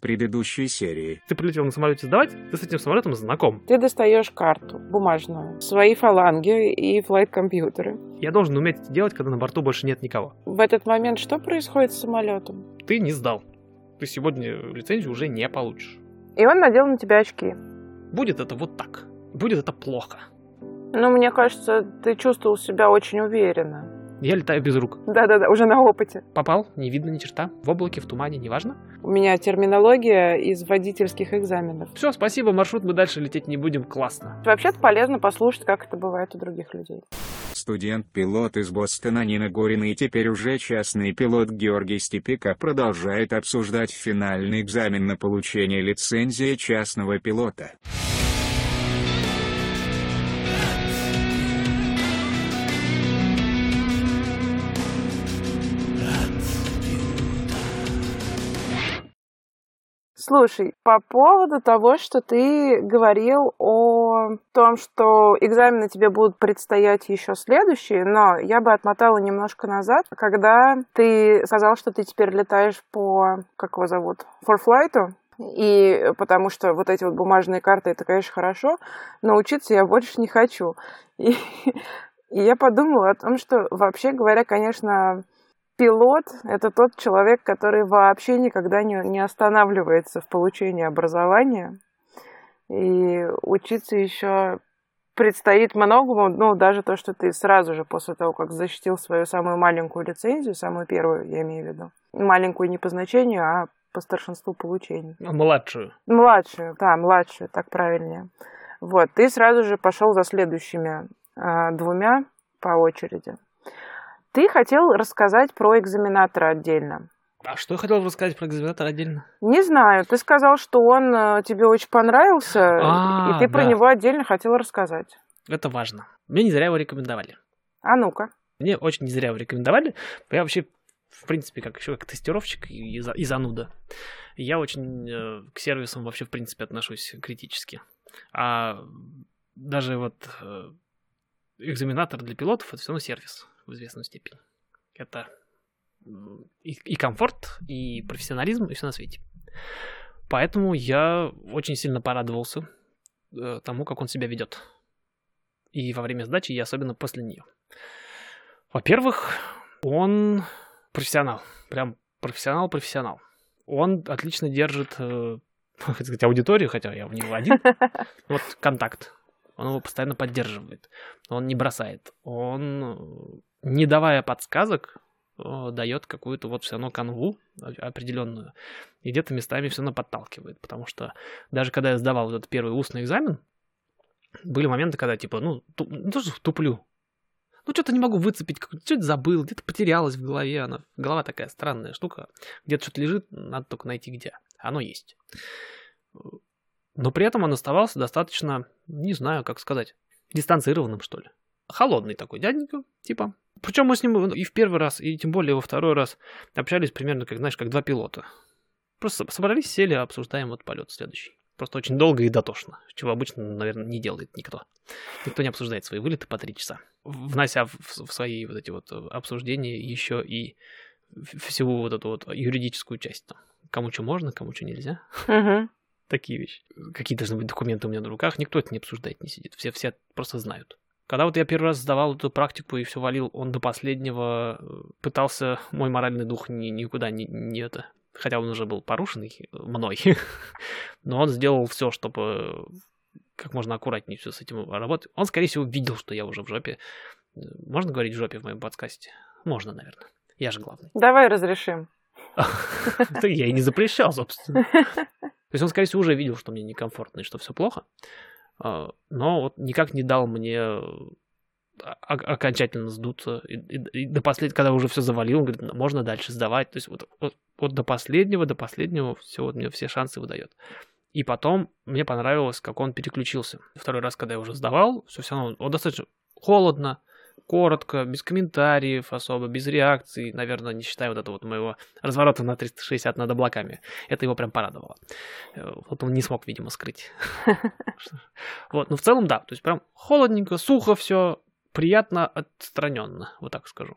в предыдущей серии. Ты прилетел на самолете сдавать, ты с этим самолетом знаком. Ты достаешь карту бумажную, свои фаланги и флайт-компьютеры. Я должен уметь это делать, когда на борту больше нет никого. В этот момент что происходит с самолетом? Ты не сдал. Ты сегодня лицензию уже не получишь. И он надел на тебя очки. Будет это вот так. Будет это плохо. Ну, мне кажется, ты чувствовал себя очень уверенно. Я летаю без рук. Да-да-да, уже на опыте. Попал, не видно ни черта. В облаке, в тумане, неважно. У меня терминология из водительских экзаменов. Все, спасибо, маршрут мы дальше лететь не будем, классно. Вообще-то полезно послушать, как это бывает у других людей. Студент-пилот из Бостона Нина Горина и теперь уже частный пилот Георгий Степика продолжает обсуждать финальный экзамен на получение лицензии частного пилота. Слушай, по поводу того, что ты говорил о том, что экзамены тебе будут предстоять еще следующие, но я бы отмотала немножко назад, когда ты сказал, что ты теперь летаешь по, как его зовут, flight, и потому что вот эти вот бумажные карты, это, конечно, хорошо, но учиться я больше не хочу. И, и я подумала о том, что вообще говоря, конечно, пилот — это тот человек, который вообще никогда не, не останавливается в получении образования. И учиться еще предстоит многому, ну, даже то, что ты сразу же после того, как защитил свою самую маленькую лицензию, самую первую, я имею в виду, маленькую не по значению, а по старшинству получений. Младшую. Младшую, да, младшую, так правильнее. Вот, ты сразу же пошел за следующими э, двумя по очереди. Ты хотел рассказать про экзаменатора отдельно. А что я хотел рассказать про экзаменатора отдельно? Не знаю. Ты сказал, что он э, тебе очень понравился, А, и ты про да. него отдельно хотел рассказать. Это важно. Мне не зря его рекомендовали. А ну-ка. Мне очень не зря его рекомендовали. Я вообще, в принципе, как еще как тестировщик и, и зануда. Я очень э, к сервисам вообще, в принципе, отношусь критически. А даже вот э, экзаменатор для пилотов это все равно сервис в известной степени. Это и, и комфорт, и профессионализм, и все на свете. Поэтому я очень сильно порадовался э, тому, как он себя ведет. И во время сдачи, и особенно после нее. Во-первых, он профессионал. Прям профессионал-профессионал. Он отлично держит, э, хотел сказать, аудиторию, хотя я в него один. Вот контакт. Он его постоянно поддерживает. Он не бросает. Он, э, не давая подсказок, э, дает какую-то вот все равно канву определенную. И где-то местами все равно подталкивает. Потому что даже когда я сдавал вот этот первый устный экзамен, были моменты, когда типа, ну, ту- не то, что туплю. Ну, что-то не могу выцепить, что-то забыл, где-то потерялось в голове. Она, голова такая странная штука. Где-то что-то лежит, надо только найти где. Оно есть. Но при этом он оставался достаточно, не знаю, как сказать, дистанцированным, что ли. Холодный такой дяденька, типа. Причем мы с ним и в первый раз, и тем более во второй раз общались примерно, как, знаешь, как два пилота. Просто собрались, сели, обсуждаем вот полет следующий. Просто очень долго и дотошно, чего обычно, наверное, не делает никто. Никто не обсуждает свои вылеты по три часа, внося в, в свои вот эти вот обсуждения еще и всю вот эту вот юридическую часть. Там. Кому что можно, кому что нельзя. Мгм. Такие вещи. Какие должны быть документы у меня на руках, никто это не обсуждает, не сидит. Все, все просто знают. Когда вот я первый раз сдавал эту практику и все валил, он до последнего э, пытался мой моральный дух ни, никуда не, не это... Хотя он уже был порушенный мной. Но он сделал все, чтобы как можно аккуратнее все с этим работать. Он, скорее всего, видел, что я уже в жопе. Можно говорить в жопе в моем подкасте? Можно, наверное. Я же главный. Давай разрешим. Я и не запрещал, собственно. То есть он, скорее всего, уже видел, что мне некомфортно и что все плохо. А, Но вот никак не дал мне э, окончательно сдуться. И, и- и до последнего, когда уже все завалил, он говорит, «Ну, можно дальше сдавать. То есть вот, вот, вот до последнего, до последнего все, вот мне все шансы выдает. И потом мне понравилось, как он переключился. Второй раз, когда я уже сдавал, все все равно он достаточно холодно, коротко, без комментариев особо, без реакций, наверное, не считая вот этого вот моего разворота на 360 над облаками. Это его прям порадовало. Э, Вот он не смог, видимо, скрыть. Вот, но в целом, да, то есть прям холодненько, сухо все, приятно отстраненно, вот так скажу.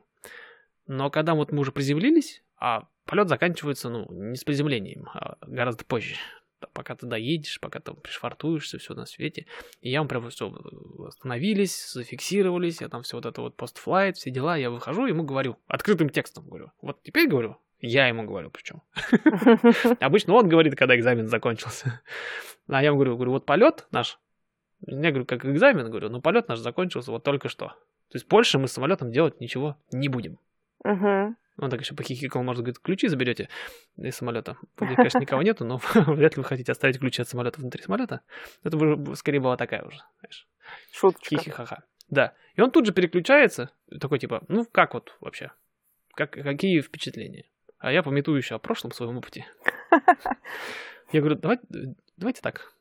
Но когда вот мы уже приземлились, А полет заканчивается, ну, не с приземлением, а гораздо позже. Пока ты доедешь, пока ты пришвартуешься, все на свете. И я прям все остановились, зафиксировались, я там все вот это вот постфлайт, все дела, я выхожу, ему говорю, открытым текстом говорю. Вот теперь говорю, я ему говорю, причем. Обычно он говорит, когда экзамен закончился. А я ему говорю, говорю, вот полет наш, я говорю, как экзамен, говорю, но полет наш закончился вот только что. То есть больше мы с самолетом делать ничего не будем. Он так еще похихикал, может, говорит, ключи заберете из самолета. Вроде, конечно, никого нету, но вряд ли вы хотите оставить ключи от самолета внутри самолета. Это уже скорее была такая уже, знаешь. Шуточка. Хихихаха. Да. И он тут же переключается, такой типа, ну как вот вообще? Как, какие впечатления? А я пометую еще о прошлом своем опыте. Я говорю, давайте, давайте так.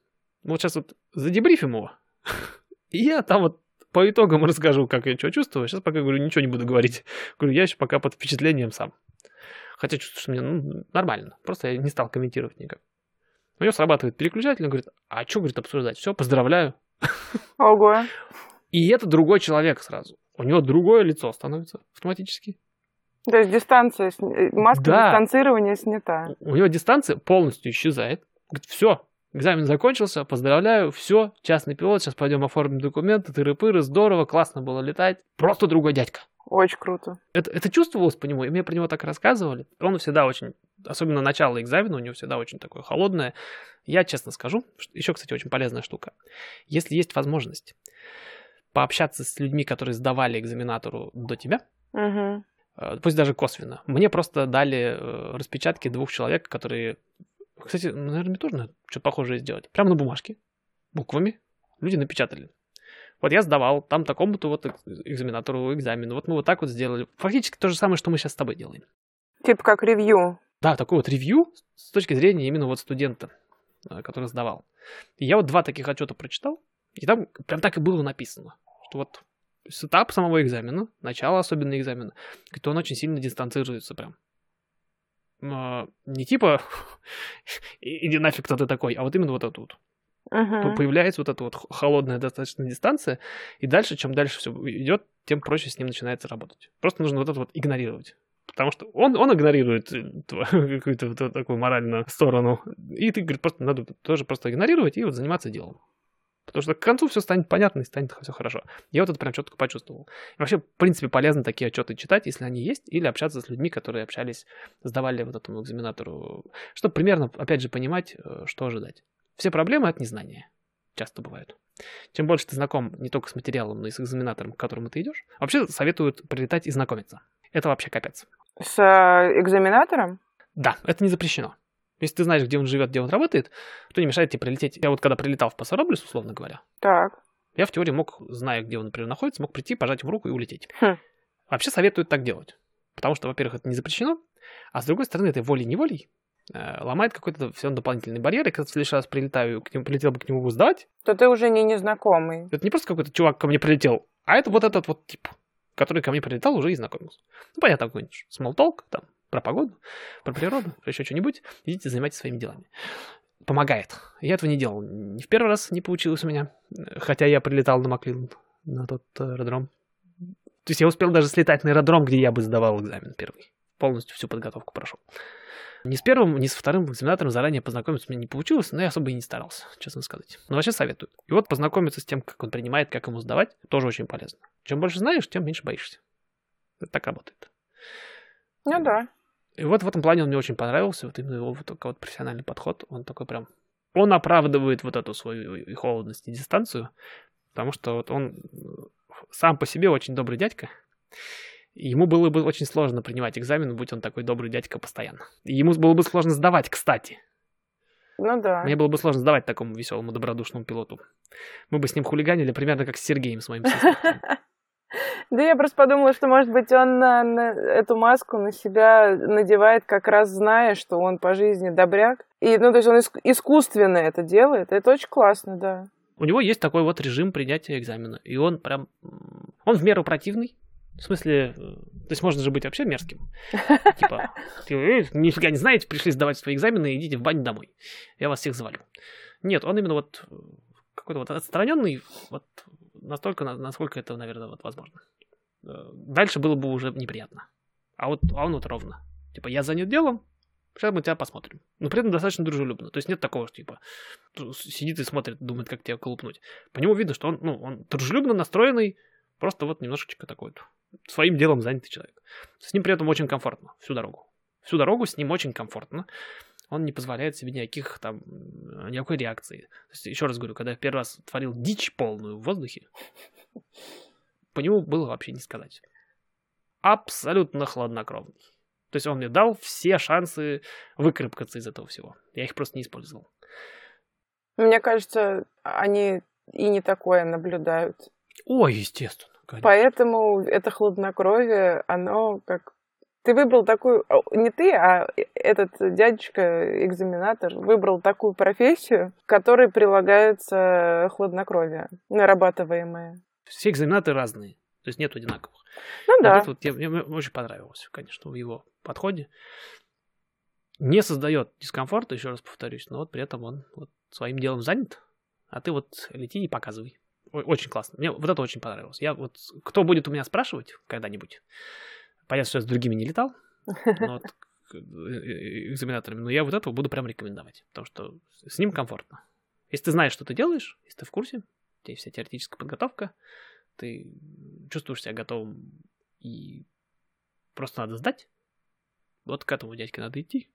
Вот сейчас вот задебрифим его. И я там вот по итогам расскажу, как я что чувствую. Сейчас пока, говорю, ничего не буду говорить. Говорю, я еще пока под впечатлением сам. Хотя чувствую, что мне ну, нормально. Просто я не стал комментировать никак. У него срабатывает переключатель, он говорит, а что, говорит, обсуждать? Все, поздравляю. Ого. И это другой человек сразу. У него другое лицо становится автоматически. То есть дистанция, э, маска да. дистанцирования снята. У него дистанция полностью исчезает. Говорит, все, Экзамен закончился, поздравляю, все, частный пилот, сейчас пойдем оформим документы, тыры-пыры, здорово, классно было летать. Просто другой дядька. Очень круто. Это, это чувствовалось по нему, и мне про него так рассказывали. Он всегда очень, особенно начало экзамена, у него всегда очень такое холодное. Я честно скажу, еще, кстати, очень полезная штука. Если есть возможность пообщаться с людьми, которые сдавали экзаменатору до тебя, угу. пусть даже косвенно. Мне просто дали э, распечатки двух человек, которые кстати, наверное, мне тоже надо что-то похожее сделать. Прямо на бумажке, буквами. Люди напечатали. Вот я сдавал там такому-то вот экзаменатору экзамен. Вот мы вот так вот сделали. Фактически то же самое, что мы сейчас с тобой делаем. Типа как ревью. Да, такой вот ревью с точки зрения именно вот студента, э, который сдавал. И я вот два таких отчета прочитал, и там прям так и было написано, что вот этап самого экзамена, начало особенно экзамена, то он очень сильно дистанцируется прям не типа иди нафиг, кто ты такой, а вот именно вот это вот. Uh-huh. Появляется вот эта вот холодная достаточно дистанция, и дальше, чем дальше все идет, тем проще с ним начинается работать. Просто нужно вот это вот игнорировать. Потому что он, он игнорирует э, какую-то вот такую моральную сторону. И ты, говорит, просто надо тоже просто игнорировать и вот заниматься делом. Потому что к концу все станет понятно и станет все хорошо. Я вот это прям четко почувствовал. И вообще, в принципе, полезно такие отчеты читать, если они есть, или общаться с людьми, которые общались, сдавали вот этому экзаменатору, чтобы примерно, опять же, понимать, э, что ожидать. Все проблемы от незнания часто бывают. Чем больше ты знаком не только с материалом, но и с экзаменатором, к которому ты идешь, вообще советуют прилетать и знакомиться. Это вообще капец. С э, экзаменатором? Да, это не запрещено. Если ты знаешь, где он живет, где он работает, то не мешает тебе прилететь. Я вот когда прилетал в Пасароблес, условно говоря, так. я в теории мог, зная, где он, например, находится, мог прийти, пожать ему руку и улететь. Хм. Вообще советуют так делать. Потому что, во-первых, это не запрещено, а с другой стороны, это волей-неволей э, ломает какой-то все дополнительный барьер. И когда в следующий раз прилетаю, к нему, прилетел бы к нему сдавать, то ты уже не незнакомый. Это не просто какой-то чувак ко мне прилетел, а это вот этот вот тип, который ко мне прилетал уже и знакомился. Ну, понятно, какой-нибудь talk, там, про погоду, про природу, про еще что-нибудь, идите занимайтесь своими делами. Помогает. Я этого не делал. Ни в первый раз не получилось у меня. Хотя я прилетал на Маклин, на тот аэродром. То есть я успел даже слетать на аэродром, где я бы сдавал экзамен первый. Полностью всю подготовку прошел. Ни с первым, ни с вторым экзаменатором заранее познакомиться мне не получилось, но я особо и не старался, честно сказать. Но вообще советую. И вот познакомиться с тем, как он принимает, как ему сдавать, тоже очень полезно. Чем больше знаешь, тем меньше боишься. Это так работает. Ну да. И вот в этом плане он мне очень понравился, вот именно его вот такой вот профессиональный подход, он такой прям, он оправдывает вот эту свою и холодность и дистанцию, потому что вот он сам по себе очень добрый дядька, ему было бы очень сложно принимать экзамен, будь он такой добрый дядька постоянно. И ему было бы сложно сдавать, кстати. Ну да. Мне было бы сложно сдавать такому веселому, добродушному пилоту. Мы бы с ним хулиганили примерно как с Сергеем, с моим Да я просто подумала, что, может быть, он на, на эту маску на себя надевает, как раз зная, что он по жизни добряк. И, ну, то есть он иск- искусственно это делает. Это очень классно, да. У него есть такой вот режим принятия экзамена. И он прям... Он в меру противный. В смысле, э, то есть можно же быть вообще мерзким. Типа, э, нифига не знаете, пришли сдавать свои экзамены, идите в баню домой. Я вас всех завалю. Нет, он именно вот э, какой-то вот отстраненный, вот настолько, насколько это, наверное, вот возможно. Э, дальше было бы уже неприятно. А вот а он вот ровно. Типа, я занят делом, сейчас мы тебя посмотрим. Но при этом достаточно дружелюбно. То есть нет такого, что типа сидит и смотрит, думает, как тебя колупнуть. По нему видно, что он, ну, он дружелюбно настроенный, просто вот немножечко такой своим делом занятый человек. С ним при этом очень комфортно всю дорогу. Всю дорогу с ним очень комфортно. Он не позволяет себе никаких там, никакой реакции. То есть, еще раз говорю, когда я первый раз творил дичь полную в воздухе, по нему было вообще не сказать. Абсолютно хладнокровный. То есть он мне дал все шансы выкарабкаться из этого всего. Я их просто не использовал. Мне кажется, они и не такое наблюдают. О, естественно. Конечно. Поэтому это хладнокровие, оно как... Ты выбрал такую... Не ты, а этот дядечка-экзаменатор выбрал такую профессию, к которой прилагается хладнокровие, нарабатываемое. Все экзаменаторы разные. То есть нет одинаковых. Ну да. Вот, мне, мне очень понравилось, конечно, в его подходе. Не создает дискомфорта, еще раз повторюсь, но вот при этом он вот своим делом занят, а ты вот лети и показывай. Очень классно. Мне вот это очень понравилось. Я вот, кто будет у меня спрашивать когда-нибудь, понятно, что я с другими не летал, но вот э, э, экзаменаторами, но я вот этого буду прям рекомендовать, потому что с ним комфортно. Если ты знаешь, что ты делаешь, если ты в курсе, у тебя есть вся теоретическая подготовка, ты чувствуешь себя готовым и просто надо сдать, вот к этому дядьке надо идти.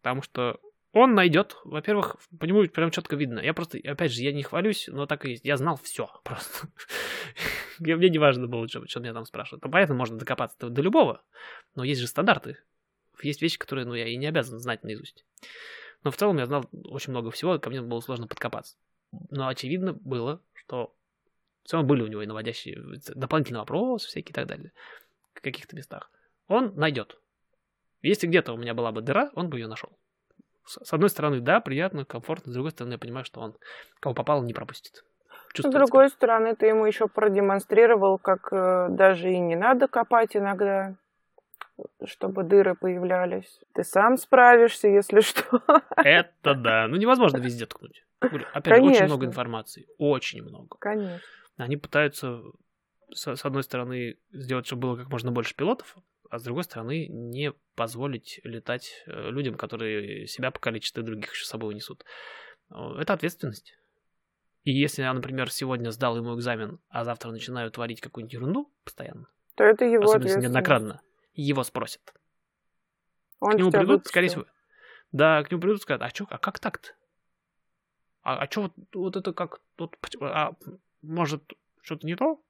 Потому что он найдет, во-первых, по нему прям четко видно. Я просто, опять же, я не хвалюсь, но так и есть. Я знал все просто. Мне не важно было, что, что меня там спрашивают. Ну, понятно, можно докопаться до любого, но есть же стандарты. Есть вещи, которые, ну, я и не обязан знать наизусть. Но в целом я знал очень много всего, ко мне было сложно подкопаться. Но очевидно было, что в целом были у него и наводящие дополнительные вопросы всякие и так далее в каких-то местах. Он найдет. Если где-то у меня была бы дыра, он бы ее нашел с одной стороны, да, приятно, комфортно, с другой стороны, я понимаю, что он кого попало не пропустит. С другой стороны, ты ему еще продемонстрировал, как э, даже и не надо копать иногда, чтобы дыры появлялись. Ты сам справишься, если что. Это да. Ну, невозможно везде ткнуть. Опять же, очень много информации. Очень много. Конечно. Они пытаются, с одной стороны, сделать, чтобы было как можно больше пилотов, а с другой стороны, не позволить летать э, людям, которые себя по количеству других еще с собой несут. Это ответственность. И если я, например, сегодня сдал ему экзамен, а завтра начинаю творить какую-нибудь ерунду постоянно, то это его особенно неоднократно, его спросят. Он к нему придут, выпустил. скорее всего. Да, к нему придут и скажут, а, чё, а как так-то? А, а что вот, вот это как? Вот, а, может, что-то не то?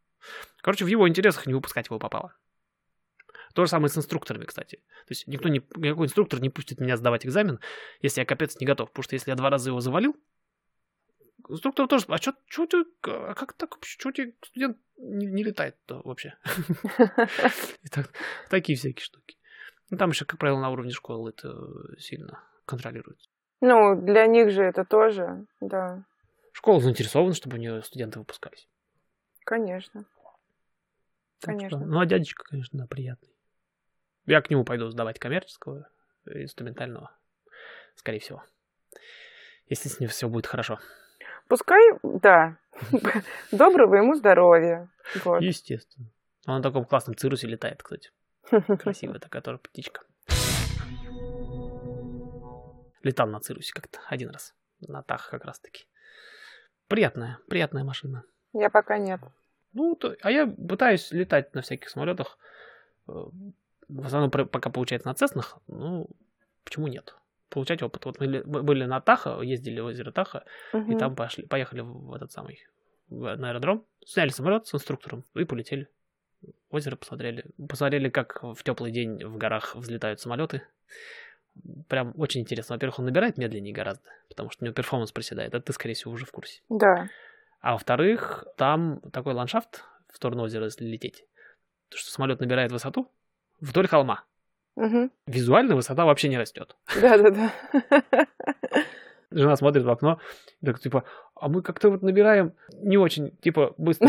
Короче, в его интересах не выпускать его попало. То же самое с инструкторами, кстати. То есть никто не, никакой инструктор не пустит меня сдавать экзамен, если я капец не готов. Потому что если я два раза его завалил, инструктор тоже, а что, ты, а как так, что тебе студент не, не летает-то вообще? Такие всякие штуки. Ну, там еще, как правило, на уровне школы это сильно контролируется. Ну, для них же это тоже, да. Школа заинтересована, чтобы у нее студенты выпускались. Конечно. Конечно. ну, а дядечка, конечно, да, приятный. Я к нему пойду сдавать коммерческого, инструментального, скорее всего. Если с ним все будет хорошо. Пускай, да. Доброго ему здоровья. Вот. Естественно. Он на таком классном цирусе летает, кстати. Красивая такая тоже птичка. Летал на цирусе как-то один раз. На Тах как раз-таки. Приятная, приятная машина. Я пока нет. Ну, то, а я пытаюсь летать на всяких самолетах. В основном пока получается на Цеснах, ну, почему нет? Получать опыт. Вот мы были на Таха, ездили в озеро Таха, угу. и там пошли, поехали в этот самый, на аэродром, сняли самолет с инструктором и полетели. Озеро посмотрели. Посмотрели, как в теплый день в горах взлетают самолеты. Прям очень интересно. Во-первых, он набирает медленнее гораздо, потому что у него перформанс проседает. Это ты, скорее всего, уже в курсе. Да. А во-вторых, там такой ландшафт в сторону озера, если лететь, что самолет набирает высоту, вдоль холма. Угу. Визуально высота вообще не растет. Да-да-да. Жена смотрит в окно, так типа, а мы как-то вот набираем не очень, типа, быстро.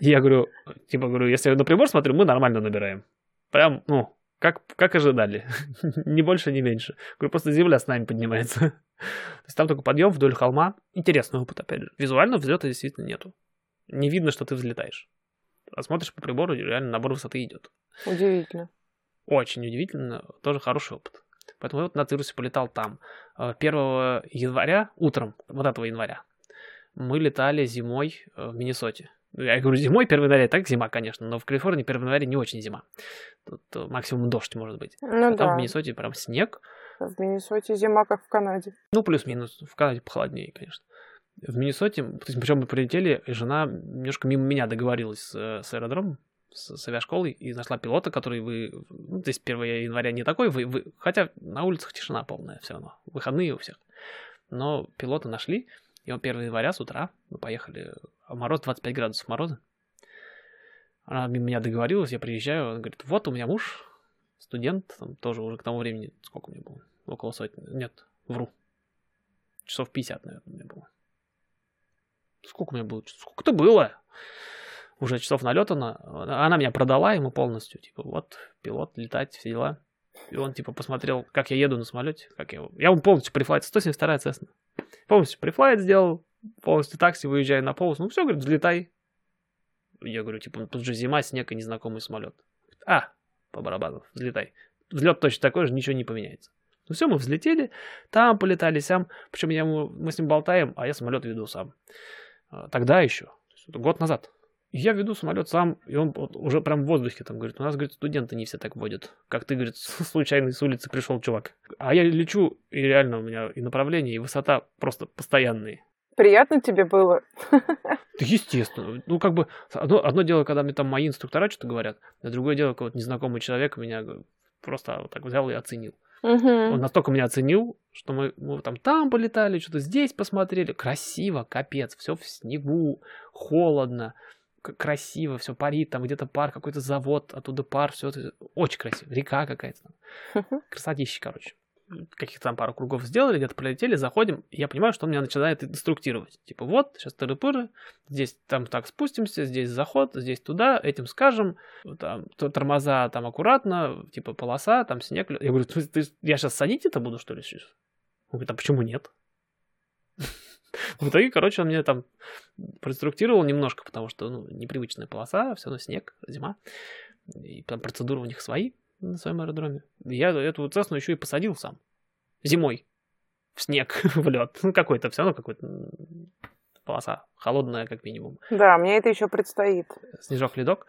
Я говорю, типа, говорю, если я на прибор смотрю, мы нормально набираем. Прям, ну, как, как ожидали. ни больше, ни меньше. Говорю, просто земля с нами поднимается. То есть там только подъем вдоль холма. Интересный опыт, опять же. Визуально взлета действительно нету. Не видно, что ты взлетаешь. А смотришь по прибору, реально набор высоты идет. Удивительно. Очень удивительно, тоже хороший опыт. Поэтому я вот на Цирусе полетал там. 1 э, января, утром, вот этого января, мы летали зимой э, в Миннесоте. Я говорю, зимой 1 января, так зима, конечно, но в Калифорнии 1 января не очень зима. Тут э, максимум дождь может быть. Ну а да. там в Миннесоте прям снег. В Миннесоте зима, как в Канаде. Ну, плюс-минус. В Канаде похолоднее, конечно. В Миннесоте, то причем мы прилетели, и жена немножко мимо меня договорилась с, с аэродромом, с, с авиашколой, и нашла пилота, который вы... Ну, здесь 1 января не такой, вы, вы, хотя на улицах тишина полная все равно, выходные у всех. Но пилота нашли, и он 1 января с утра, мы поехали, а мороз 25 градусов мороза. Она мимо меня договорилась, я приезжаю, он говорит, вот у меня муж, студент, там тоже уже к тому времени, сколько меня было? Около сотни. Нет, вру. Часов 50, наверное, меня было. Сколько у меня было? Сколько-то было. Уже часов налетано. Она меня продала ему полностью. Типа, вот, пилот, летать, все дела. И он, типа, посмотрел, как я еду на самолете. Как я, я ему полностью прифлайт. 172 Cessna. Полностью прифлайт сделал. Полностью такси, выезжаю на полос. Ну все, говорит, взлетай. Я говорю, типа, тут же зима, снег и незнакомый самолет. А, по барабану, взлетай. Взлет точно такой же, ничего не поменяется. Ну все, мы взлетели, там полетали, сам. Причем я ему, мы с ним болтаем, а я самолет веду сам. А, тогда еще, год назад. Я веду самолет сам, и он уже прям в воздухе там говорит, у нас, говорит, студенты не все так водят. Как ты, говорит, случайно с улицы пришел чувак. А я лечу, и реально у меня и направление, и высота просто постоянные. Приятно тебе было? Естественно. Ну, как бы, одно, одно дело, когда мне там мои инструктора что-то говорят, а другое дело, когда вот незнакомый человек меня просто вот так взял и оценил. Угу. Он настолько меня оценил, что мы, мы там там полетали, что-то здесь посмотрели. Красиво, капец, все в снегу, холодно, красиво, все парит, там где-то пар, какой-то завод, оттуда пар, все это очень красиво, река какая-то. Красотища, короче каких-то там пару кругов сделали, где-то полетели, заходим, и я понимаю, что он меня начинает инструктировать. Типа, вот, сейчас тыры-пыры, здесь там так спустимся, здесь заход, здесь туда, этим скажем, там тормоза там аккуратно, типа полоса, там снег. Я говорю, ты, ты, я сейчас садить это буду, что ли, сейчас? Он говорит, а почему нет? В итоге, короче, он мне там проинструктировал немножко, потому что, ну, непривычная полоса, все равно снег, зима, и там процедуры у них свои на своем аэродроме. Я эту Цесну еще и посадил сам. Зимой. В снег, в лед. Ну, какой-то, все равно какой-то полоса. Холодная, как минимум. Да, мне это еще предстоит. Снежок-ледок.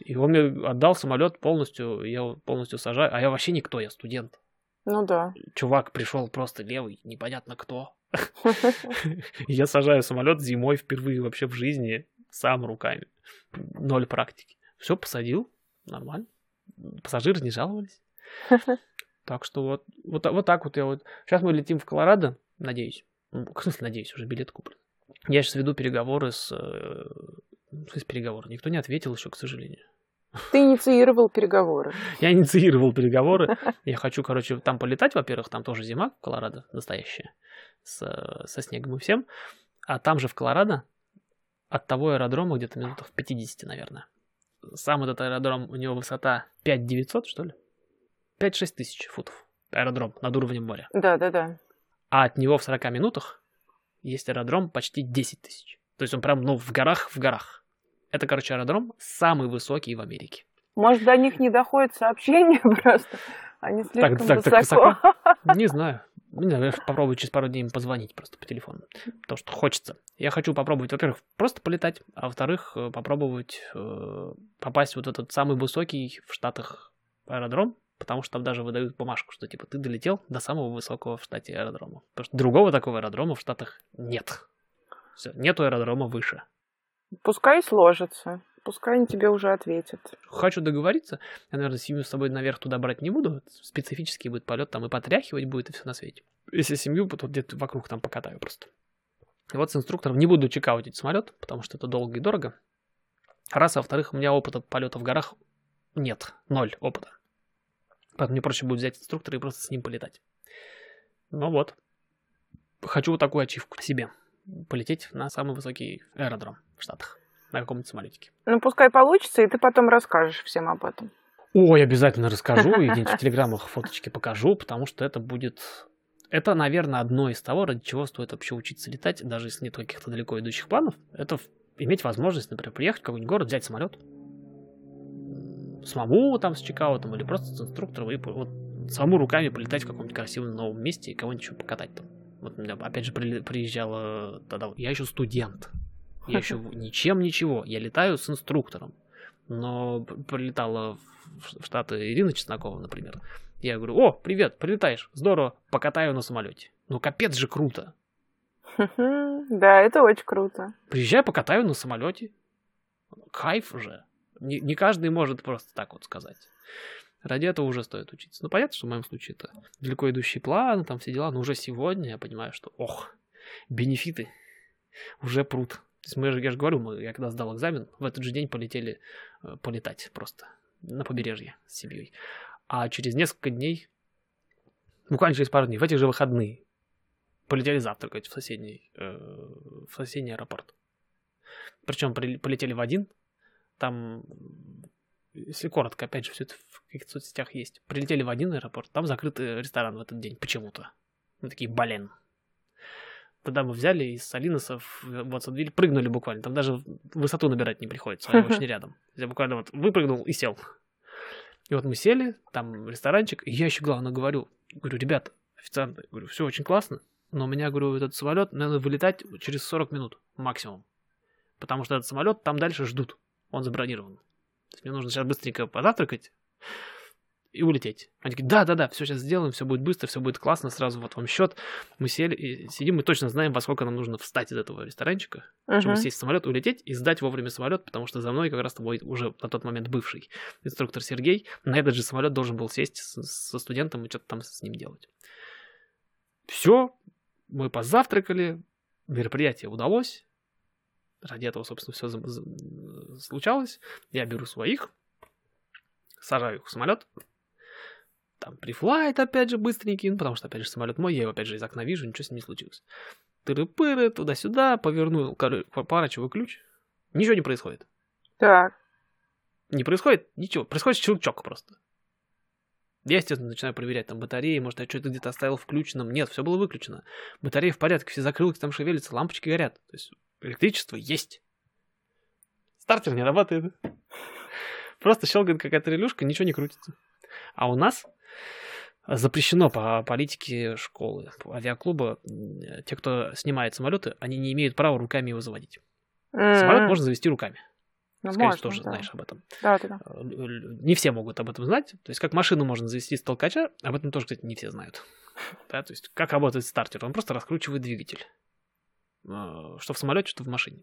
И он мне отдал самолет полностью, я его полностью сажаю. А я вообще никто, я студент. Ну да. Чувак пришел просто левый, непонятно кто. Я сажаю самолет зимой впервые вообще в жизни сам руками. Ноль практики. Все посадил, нормально пассажиры не жаловались. Так что вот, вот, вот так вот я вот. Сейчас мы летим в Колорадо, надеюсь. В смысле, надеюсь, уже билет куплен. Я сейчас веду переговоры с... Э, ну, есть переговоры. Никто не ответил еще, к сожалению. Ты инициировал переговоры. Я инициировал переговоры. Я хочу, короче, там полетать, во-первых, там тоже зима в Колорадо настоящая, с, со снегом и всем. А там же в Колорадо от того аэродрома где-то минутах в 50, наверное, сам этот аэродром, у него высота 5900, что ли? 5-6 тысяч футов. Аэродром над уровнем моря. Да, да, да. А от него в 40 минутах есть аэродром почти 10 тысяч. То есть он прям, ну, в горах, в горах. Это, короче, аэродром самый высокий в Америке. Может, до них не доходит сообщение просто? Они слишком так, так, высоко. Так высоко? Не знаю. Знаю, попробую через пару дней позвонить просто по телефону. Потому что хочется. Я хочу попробовать, во-первых, просто полетать, а во-вторых, э, попробовать э, попасть вот этот самый высокий в Штатах аэродром, потому что там даже выдают бумажку, что типа ты долетел до самого высокого в штате аэродрома. Потому что другого такого аэродрома в Штатах нет. Все, нету аэродрома выше. Пускай сложится. Пускай они тебе уже ответят. Хочу договориться. Я, наверное, семью с собой наверх туда брать не буду. Специфический будет полет, там и потряхивать будет, и все на свете. Если семью, то где-то вокруг там покатаю просто. И вот с инструктором не буду чекаутить самолет, потому что это долго и дорого. Раз, а во-вторых, у меня опыта полета в горах нет, ноль опыта. Поэтому мне проще будет взять инструктора и просто с ним полетать. Ну вот. Хочу вот такую ачивку себе. Полететь на самый высокий аэродром в Штатах на каком-нибудь самолетике. Ну, пускай получится, и ты потом расскажешь всем об этом. Ой, обязательно расскажу, и где-нибудь в телеграммах фоточки покажу, потому что это будет... Это, наверное, одно из того, ради чего стоит вообще учиться летать, даже если нет каких-то далеко идущих планов. Это иметь возможность, например, приехать в какой-нибудь город, взять самолет, самому там с чекаутом или просто с инструктором и вот самому руками полетать в каком-нибудь красивом новом месте и кого-нибудь покатать там. Вот у меня, опять же, приезжала тогда... Я еще студент. Я еще ничем ничего. Я летаю с инструктором. Но прилетала в Штаты Ирина Чеснокова, например. Я говорю, о, привет, прилетаешь, здорово, покатаю на самолете. Ну, капец же круто. Да, это очень круто. Приезжай, покатаю на самолете. Кайф же. Не, не каждый может просто так вот сказать. Ради этого уже стоит учиться. Ну, понятно, что в моем случае это далеко идущий план, там все дела, но уже сегодня я понимаю, что, ох, бенефиты уже прут. То есть мы же, я же говорю, мы, я когда сдал экзамен, в этот же день полетели э, полетать просто на побережье с семьей. А через несколько дней, буквально через пару дней, в этих же выходные, полетели завтракать в соседний, э, в соседний аэропорт. Причем полетели в один, там если коротко, опять же, все это в каких-то соцсетях есть. Прилетели в один аэропорт, там закрытый ресторан в этот день почему-то. Мы такие, блин. Тогда мы взяли из Салиносов в Отсадвиль, прыгнули буквально. Там даже высоту набирать не приходится, они очень рядом. Я буквально вот выпрыгнул и сел. И вот мы сели, там ресторанчик, и я еще главное говорю, говорю, ребят, официанты, говорю, все очень классно, но у меня, говорю, этот самолет надо вылетать через 40 минут максимум. Потому что этот самолет там дальше ждут, он забронирован. Мне нужно сейчас быстренько позавтракать и улететь. Они такие, да-да-да, все сейчас сделаем, все будет быстро, все будет классно, сразу вот вам счет. Мы сели и сидим, мы точно знаем, во сколько нам нужно встать из этого ресторанчика, uh-huh. чтобы сесть в самолет, улететь и сдать вовремя самолет, потому что за мной как раз мой уже на тот момент бывший инструктор Сергей на этот же самолет должен был сесть с, со студентом и что-то там с ним делать. Все, мы позавтракали, мероприятие удалось, ради этого, собственно, все случалось. Я беру своих, сажаю их в самолет, там прифлайт опять же быстренький, ну, потому что, опять же, самолет мой, я его, опять же, из окна вижу, ничего с ним не случилось. Тыры-пыры, туда-сюда, повернул, поворачиваю ключ, ничего не происходит. Так. Не происходит ничего, происходит щелчок просто. Я, естественно, начинаю проверять там батареи, может, я что-то где-то оставил включенным. Нет, все было выключено. Батареи в порядке, все закрылки там шевелятся, лампочки горят. То есть Электричество есть. Стартер не работает. Просто щелкает какая-то релюшка, ничего не крутится. А у нас запрещено по политике школы, авиаклуба, те, кто снимает самолеты, они не имеют права руками его заводить. Mm. Самолет можно завести руками. Ну, Скорее всего, тоже да. знаешь об этом. Да, да, да. Э, не все могут об этом знать. То есть, как машину можно завести с толкача, об этом тоже, кстати, не все знают. Да, то есть, как работает стартер? Он просто раскручивает двигатель. А, что в самолете, что в машине.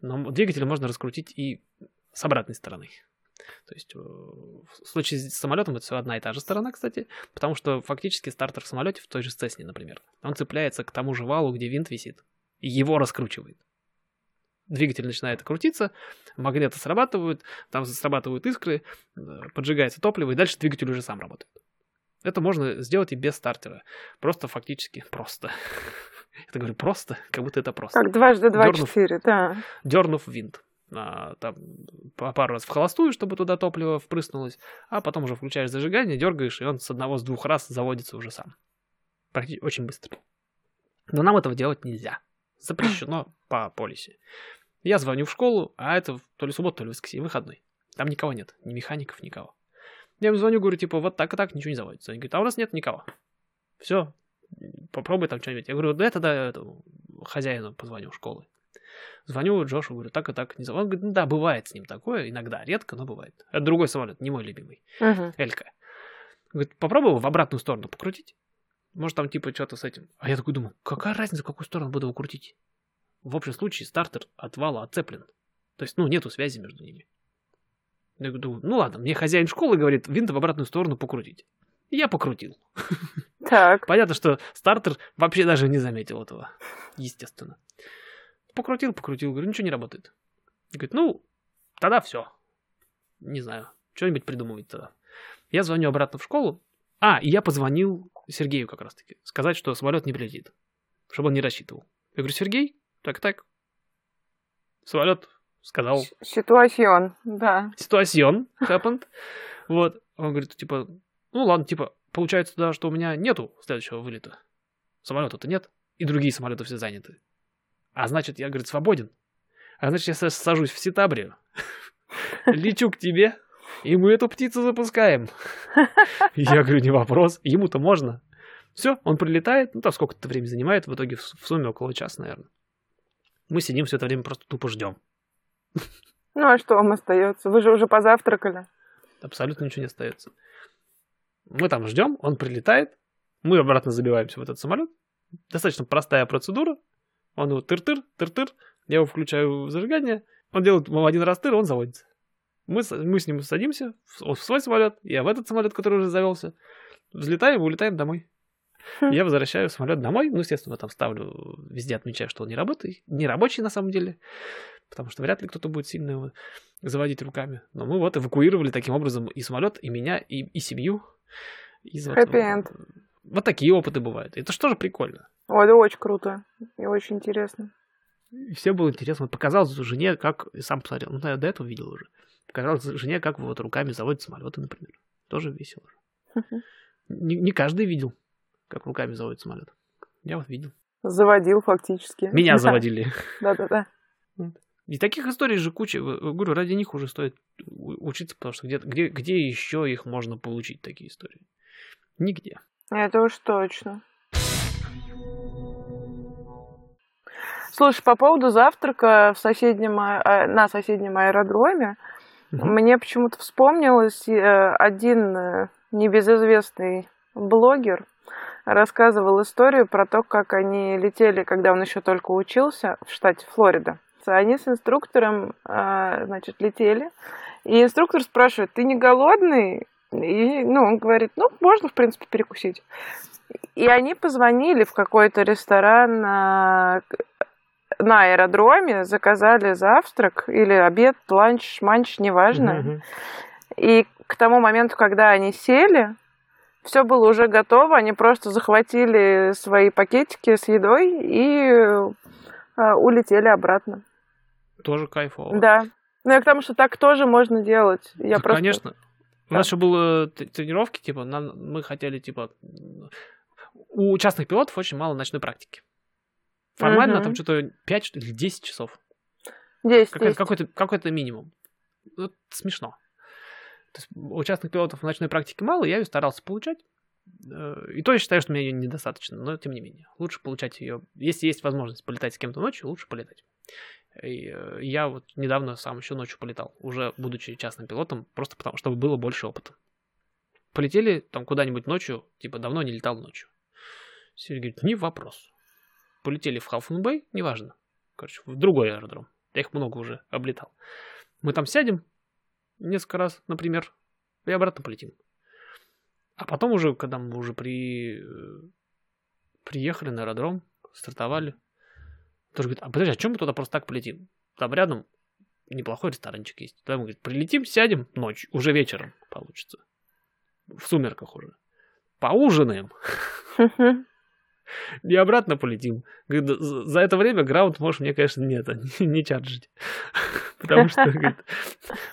Но двигатель можно раскрутить и с обратной стороны. То есть э, в случае с самолетом это все одна и та же сторона, кстати, потому что фактически стартер в самолете, в той же Цесне, например, он цепляется к тому же валу, где винт висит, и его раскручивает. Двигатель начинает крутиться, магниты срабатывают, там срабатывают искры, э, поджигается топливо, и дальше двигатель уже сам работает. Это можно сделать и без стартера. Просто фактически просто. Я говорю просто, как будто это просто. Как дважды два четыре, да. Дернув винт. А, там пару раз в холостую, чтобы туда топливо впрыснулось, а потом уже включаешь зажигание, дергаешь, и он с одного, с двух раз заводится уже сам. Практически очень быстро. Но нам этого делать нельзя. Запрещено по полисе. Я звоню в школу, а это то ли суббота, то ли воскресенье, выходной. Там никого нет, ни механиков, никого. Я им звоню, говорю, типа, вот так и так, ничего не заводится. Они говорят, а у нас нет никого. Все, попробуй там что-нибудь. Я говорю, да это да, этому хозяину позвоню школы. Звоню Джошу, говорю, так и так не завод. Он говорит, ну да, бывает с ним такое, иногда, редко, но бывает. Это другой самолет, не мой любимый. Uh-huh. Элька. Говорит, попробуй в обратную сторону покрутить. Может, там типа что-то с этим. А я такой думаю, какая разница, в какую сторону буду его крутить? В общем случае стартер от вала отцеплен. То есть, ну, нету связи между ними. Я думаю, ну ладно, мне хозяин школы говорит, винт в обратную сторону покрутить. Я покрутил. Так. Понятно, что стартер вообще даже не заметил этого. Естественно. Покрутил, покрутил, говорю, ничего не работает. Говорит, ну, тогда все. Не знаю, что-нибудь придумывать тогда. Я звоню обратно в школу. А, и я позвонил Сергею как раз-таки. Сказать, что самолет не прилетит. Чтобы он не рассчитывал. Я говорю, Сергей, так-так. Самолет сказал... Ситуацион, да. Ситуацион happened. Вот. Он говорит, типа, ну ладно, типа, получается, да, что у меня нету следующего вылета. Самолета-то нет, и другие самолеты все заняты. А значит, я, говорит, свободен. А значит, я сажусь в Ситабрию, лечу к тебе, И мы эту птицу запускаем. Я говорю, не вопрос. Ему-то можно. Все, он прилетает, ну там сколько-то времени занимает, в итоге в сумме около часа, наверное. Мы сидим все это время просто тупо ждем. Ну а что вам остается? Вы же уже позавтракали. Абсолютно ничего не остается. Мы там ждем, он прилетает, мы обратно забиваемся в этот самолет. Достаточно простая процедура. Он его тыр-тыр, тыр-тыр, я его включаю в зажигание, он делает один раз тыр, он заводится. Мы, мы с ним садимся в, в свой самолет, я в этот самолет, который уже завелся, взлетаем и улетаем домой. Хм. Я возвращаю самолет домой, ну, естественно, там ставлю, везде отмечаю, что он не работает, не рабочий на самом деле, потому что вряд ли кто-то будет сильно его заводить руками. Но мы вот эвакуировали таким образом и самолет, и меня, и, и семью. Из Happy вот, вот такие опыты бывают. Это что же прикольно. Ой, это очень круто и очень интересно. И все было интересно. Вот показалось жене, как... Сам посмотрел. Ну, я до этого видел уже. Показалось жене, как вот руками заводят самолеты, например. Тоже весело. Не, не каждый видел, как руками заводят самолет. Я вот видел. Заводил фактически. Меня заводили. Да-да-да. И таких историй же куча. Говорю, ради них уже стоит учиться, потому что где, где, где еще их можно получить, такие истории? Нигде. Это уж точно. Слушай, по поводу завтрака в соседнем, а, на соседнем аэродроме, mm-hmm. мне почему-то вспомнилось э, один э, небезызвестный блогер рассказывал историю про то, как они летели, когда он еще только учился в штате Флорида. Они с инструктором, э, значит, летели, и инструктор спрашивает, ты не голодный? И, ну, он говорит, ну, можно, в принципе, перекусить. И они позвонили в какой-то ресторан на аэродроме, заказали завтрак или обед, ланч, манч, неважно. Mm-hmm. И к тому моменту, когда они сели, все было уже готово, они просто захватили свои пакетики с едой и э, улетели обратно. Тоже кайфово. Да. Ну, я к тому, что так тоже можно делать. Я да, просто... Конечно. У нас еще было тренировки, типа, нам, мы хотели, типа, у частных пилотов очень мало ночной практики. Формально угу. там что-то 5 или 10 часов. 10, Какой-то, какой-то, какой-то минимум. Вот смешно. То есть у частных пилотов ночной практики мало, я ее старался получать. Э, и то я считаю, что мне ее недостаточно, но тем не менее. Лучше получать ее. Если есть возможность полетать с кем-то ночью, лучше полетать. И э, я вот недавно сам еще ночью полетал, уже будучи частным пилотом, просто потому, чтобы было больше опыта. Полетели там куда-нибудь ночью, типа давно не летал ночью. Сергей говорит, не вопрос. Полетели в Халфун Бэй, неважно. Короче, в другой аэродром. Я их много уже облетал. Мы там сядем несколько раз, например, и обратно полетим. А потом уже, когда мы уже при... Э, приехали на аэродром, стартовали, тоже говорит, а подожди, а чем мы туда просто так полетим? Там рядом неплохой ресторанчик есть. Мы говорит, прилетим, сядем ночью, уже вечером получится. В сумерках уже. Поужинаем. И обратно полетим. Говорит, за это время граунд можешь мне, конечно, нет, не чарджить. Потому что, говорит,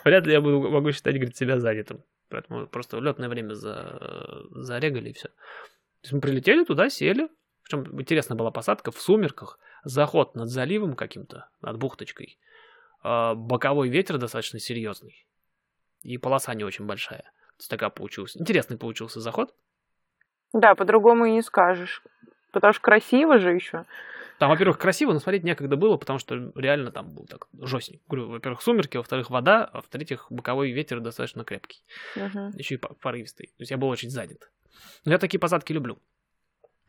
вряд ли я буду, могу считать, говорит, себя занятым. Поэтому просто летное время за, зарегали и все. То есть мы прилетели туда, сели. Причем интересная была посадка в сумерках заход над заливом каким-то, над бухточкой, а, боковой ветер достаточно серьезный, и полоса не очень большая. То есть такая получилась. Интересный получился заход. Да, по-другому и не скажешь. Потому что красиво же еще. Там, во-первых, красиво, но смотреть некогда было, потому что реально там был так жестненько. Говорю, во-первых, сумерки, во-вторых, вода, а в-третьих, боковой ветер достаточно крепкий. Uh-huh. Еще и порывистый. То есть я был очень занят. Но я такие посадки люблю.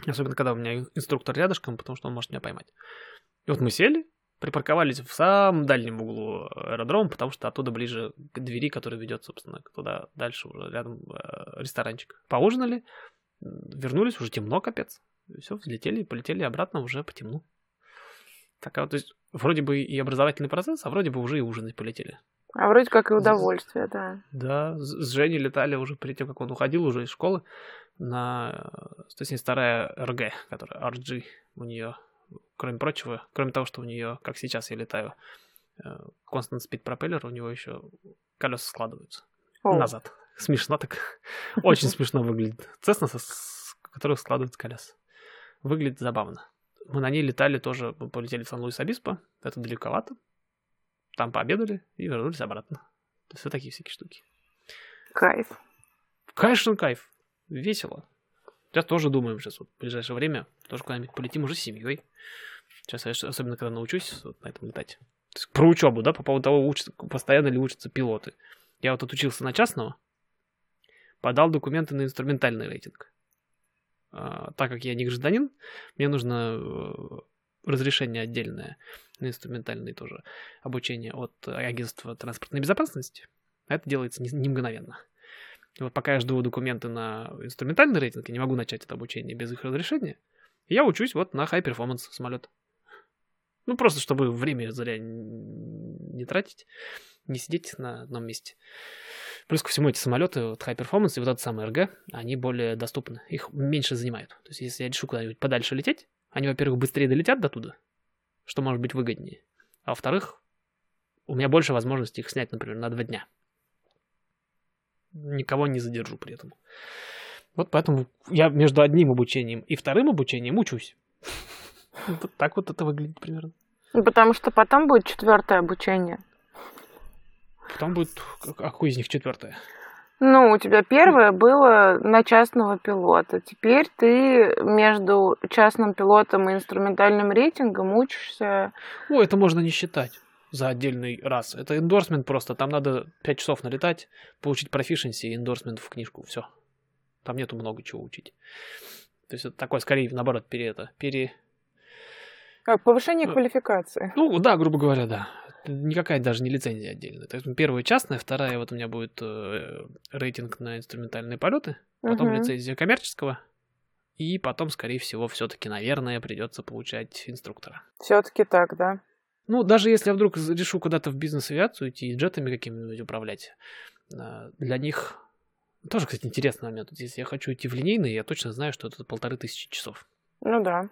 Особенно, когда у меня инструктор рядышком, потому что он может меня поймать. И вот мы сели, припарковались в самом дальнем углу аэродрома, потому что оттуда ближе к двери, которая ведет, собственно, туда дальше уже рядом э, ресторанчик. Поужинали, вернулись, уже темно, капец. И все, взлетели, полетели обратно уже по темну. Так, а то есть вроде бы и образовательный процесс, а вроде бы уже и ужинать полетели. А вроде как и удовольствие, да. Да, с Женей летали уже перед тем, как он уходил уже из школы на 172 РГ, которая RG у нее, кроме прочего, кроме того, что у нее, как сейчас я летаю, э, Constant Speed пропеллер, у него еще колеса складываются О. назад. Смешно так. Очень смешно выглядит. Цесна, с которых складываются колеса. Выглядит забавно. Мы на ней летали тоже, мы полетели в Сан-Луис-Обиспо, это далековато. Там пообедали и вернулись обратно. То есть вот такие всякие штуки. Кайф. Конечно, кайф. Весело. Сейчас тоже думаем, сейчас вот в ближайшее время тоже куда-нибудь полетим уже с семьей. Сейчас, особенно когда научусь вот на этом летать. То есть про учебу, да, по поводу того, учатся, постоянно ли учатся пилоты. Я вот отучился на частного, подал документы на инструментальный рейтинг. А, так как я не гражданин, мне нужно э, разрешение отдельное на инструментальное тоже обучение от агентства транспортной безопасности. Это делается не, не мгновенно. Вот пока я жду документы на инструментальный рейтинг, я не могу начать это обучение без их разрешения, я учусь вот на high performance самолет. Ну, просто чтобы время зря не тратить, не сидеть на одном месте. Плюс ко всему эти самолеты, вот High Performance и вот этот самый РГ, они более доступны. Их меньше занимают. То есть, если я решу куда-нибудь подальше лететь, они, во-первых, быстрее долетят до туда, что может быть выгоднее. А во-вторых, у меня больше возможностей их снять, например, на два дня. Никого не задержу при этом. Вот поэтому я между одним обучением и вторым обучением учусь. Так вот это выглядит примерно. Потому что потом будет четвертое обучение. Потом будет... А какое из них четвертое? Ну, у тебя первое было на частного пилота. Теперь ты между частным пилотом и инструментальным рейтингом учишься... О, это можно не считать за отдельный раз. Это эндорсмент просто. Там надо 5 часов налетать, получить профишенси и эндорсмент в книжку. Все. Там нету много чего учить. То есть это такое, скорее, наоборот, пере, это, пере, как повышение квалификации. Ну, да, грубо говоря, да. Никакая даже не лицензия отдельная. То есть первая частная, вторая вот у меня будет э, рейтинг на инструментальные полеты, потом uh-huh. лицензия коммерческого, и потом, скорее всего, все-таки, наверное, придется получать инструктора. Все-таки так, да. Ну, даже если я вдруг решу куда-то в бизнес-авиацию идти, джетами какими-нибудь управлять, э, для них тоже, кстати, интересный момент. Если я хочу идти в линейный, я точно знаю, что это полторы тысячи часов. Ну да.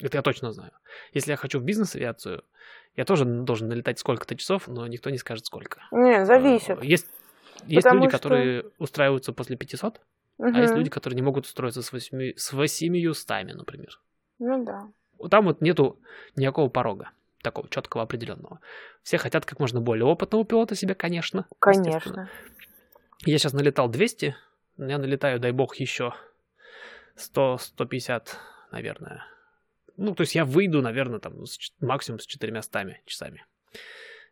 Это я точно знаю. Если я хочу в бизнес-авиацию, я тоже должен налетать сколько-то часов, но никто не скажет сколько. Не, зависит. Э, есть, есть люди, что... которые устраиваются после 500, угу. а есть люди, которые не могут устроиться с, 8, с 800, например. Ну да. Там вот нету никакого порога такого четкого определенного. Все хотят как можно более опытного пилота себе, конечно. Конечно. Я сейчас налетал 200, я налетаю, дай бог, еще 100-150, наверное, ну, то есть я выйду, наверное, там с, максимум с четырьмя часами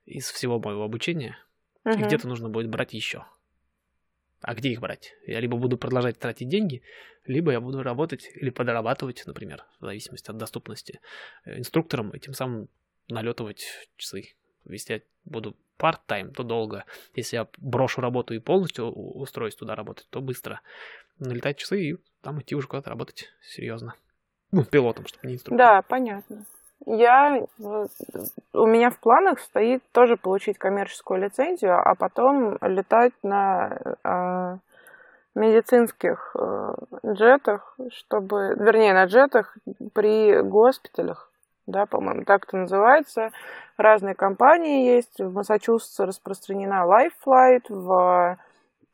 из всего моего обучения. Uh-huh. И где-то нужно будет брать еще. А где их брать? Я либо буду продолжать тратить деньги, либо я буду работать или подрабатывать, например, в зависимости от доступности, э, инструктором, и тем самым налетывать часы. Если я буду part-time, то долго. Если я брошу работу и полностью устроюсь туда работать, то быстро. Налетать часы и там идти уже куда-то работать серьезно. Ну, пилотом, чтобы не инструктором. Да, понятно. Я, у меня в планах стоит тоже получить коммерческую лицензию, а потом летать на э, медицинских э, джетах, чтобы, вернее, на джетах при госпиталях, да, по-моему, так это называется. Разные компании есть. В Массачусетсе распространена Life Flight, в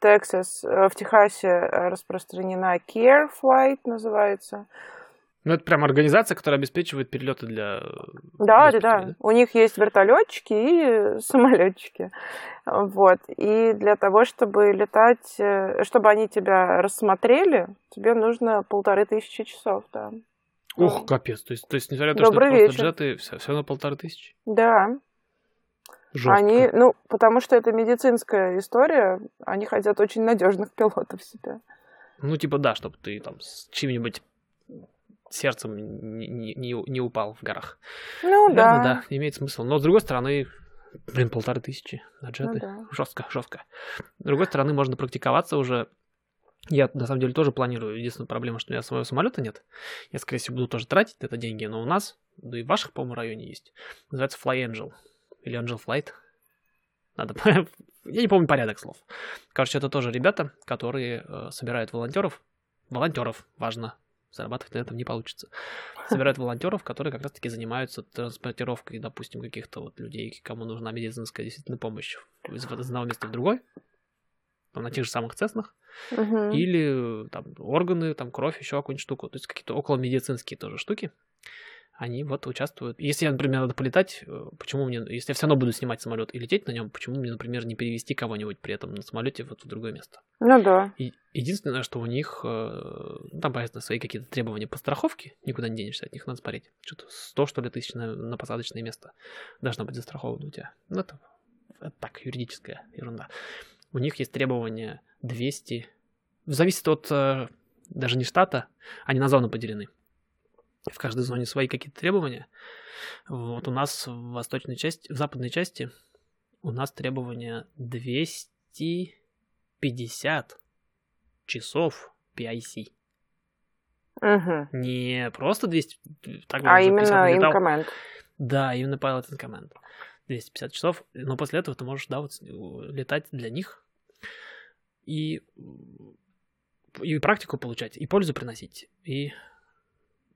Texas, э, в Техасе распространена Care Flight называется. Ну, это прям организация, которая обеспечивает перелеты для... Да, да, да. У них есть вертолетчики и самолетчики. Вот. И для того, чтобы летать, э, чтобы они тебя рассмотрели, тебе нужно полторы тысячи часов, да. Ух, капец. То есть, то есть несмотря на то, Добрый что это просто джеты, все, все на полторы тысячи? Да. Жестко. Они, ну, потому что это медицинская история, они хотят очень надежных пилотов себе. Ну, типа, да, чтобы ты там с чем-нибудь сердцем не, не, не упал в горах. Ну Наверное, да. Да, имеет смысл. Но с другой стороны, блин, полторы тысячи на джеты. Ну, да. Жестко, жестко. С другой стороны, можно практиковаться уже. Я, на самом деле, тоже планирую. Единственная проблема, что у меня своего самолета нет. Я, скорее всего, буду тоже тратить это деньги. Но у нас, да и в ваших, по-моему, районе есть. Называется Fly Angel. Или Angel Flight. Надо... Я не помню порядок слов. Короче, это тоже ребята, которые э, собирают волонтеров. Волонтеров, важно зарабатывать на этом не получится. Собирают волонтеров, которые как раз-таки занимаются транспортировкой, допустим, каких-то вот людей, кому нужна медицинская действительно помощь из одного места в другой, там, на тех же самых Цеснах, uh-huh. или там органы, там кровь, еще какую-нибудь штуку, то есть какие-то около медицинские тоже штуки. Они вот участвуют. Если, например, надо полетать, э, почему мне, если я все равно буду снимать самолет и лететь на нем, почему мне, например, не перевести кого-нибудь при этом на самолете вот в другое место? Ну да. И единственное, что у них, э, ну, там, понятно, свои какие-то требования по страховке, никуда не денешься от них, надо смотреть. Что-то 100, что ли, тысяч на, на посадочное место должно быть застраховано у тебя. Ну, это, это так, юридическая ерунда. У них есть требования 200, зависит от э, даже не штата, они на зоны поделены в каждой зоне свои какие-то требования. Вот у нас в восточной части, в западной части у нас требования 250 часов PIC. Угу. Не просто 200, так а именно in command. Да, именно Pilot in command. 250 часов, но после этого ты можешь, да, вот летать для них и, и практику получать, и пользу приносить, и и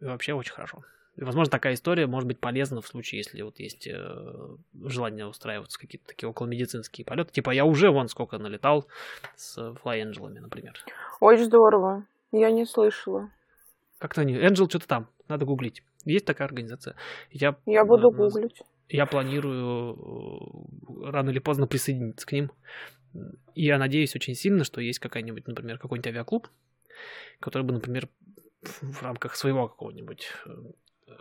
вообще очень хорошо. И, возможно, такая история может быть полезна в случае, если вот есть э, желание устраиваться какие-то такие около медицинские полеты. Типа я уже вон сколько налетал с Fly Angel, например. Очень здорово. Я не слышала. Как-то не. Angel что-то там. Надо гуглить. Есть такая организация. Я, я буду э, гуглить. Я планирую э, рано или поздно присоединиться к ним. И я надеюсь очень сильно, что есть какая-нибудь, например, какой-нибудь авиаклуб, который бы, например, в рамках своего какого-нибудь э,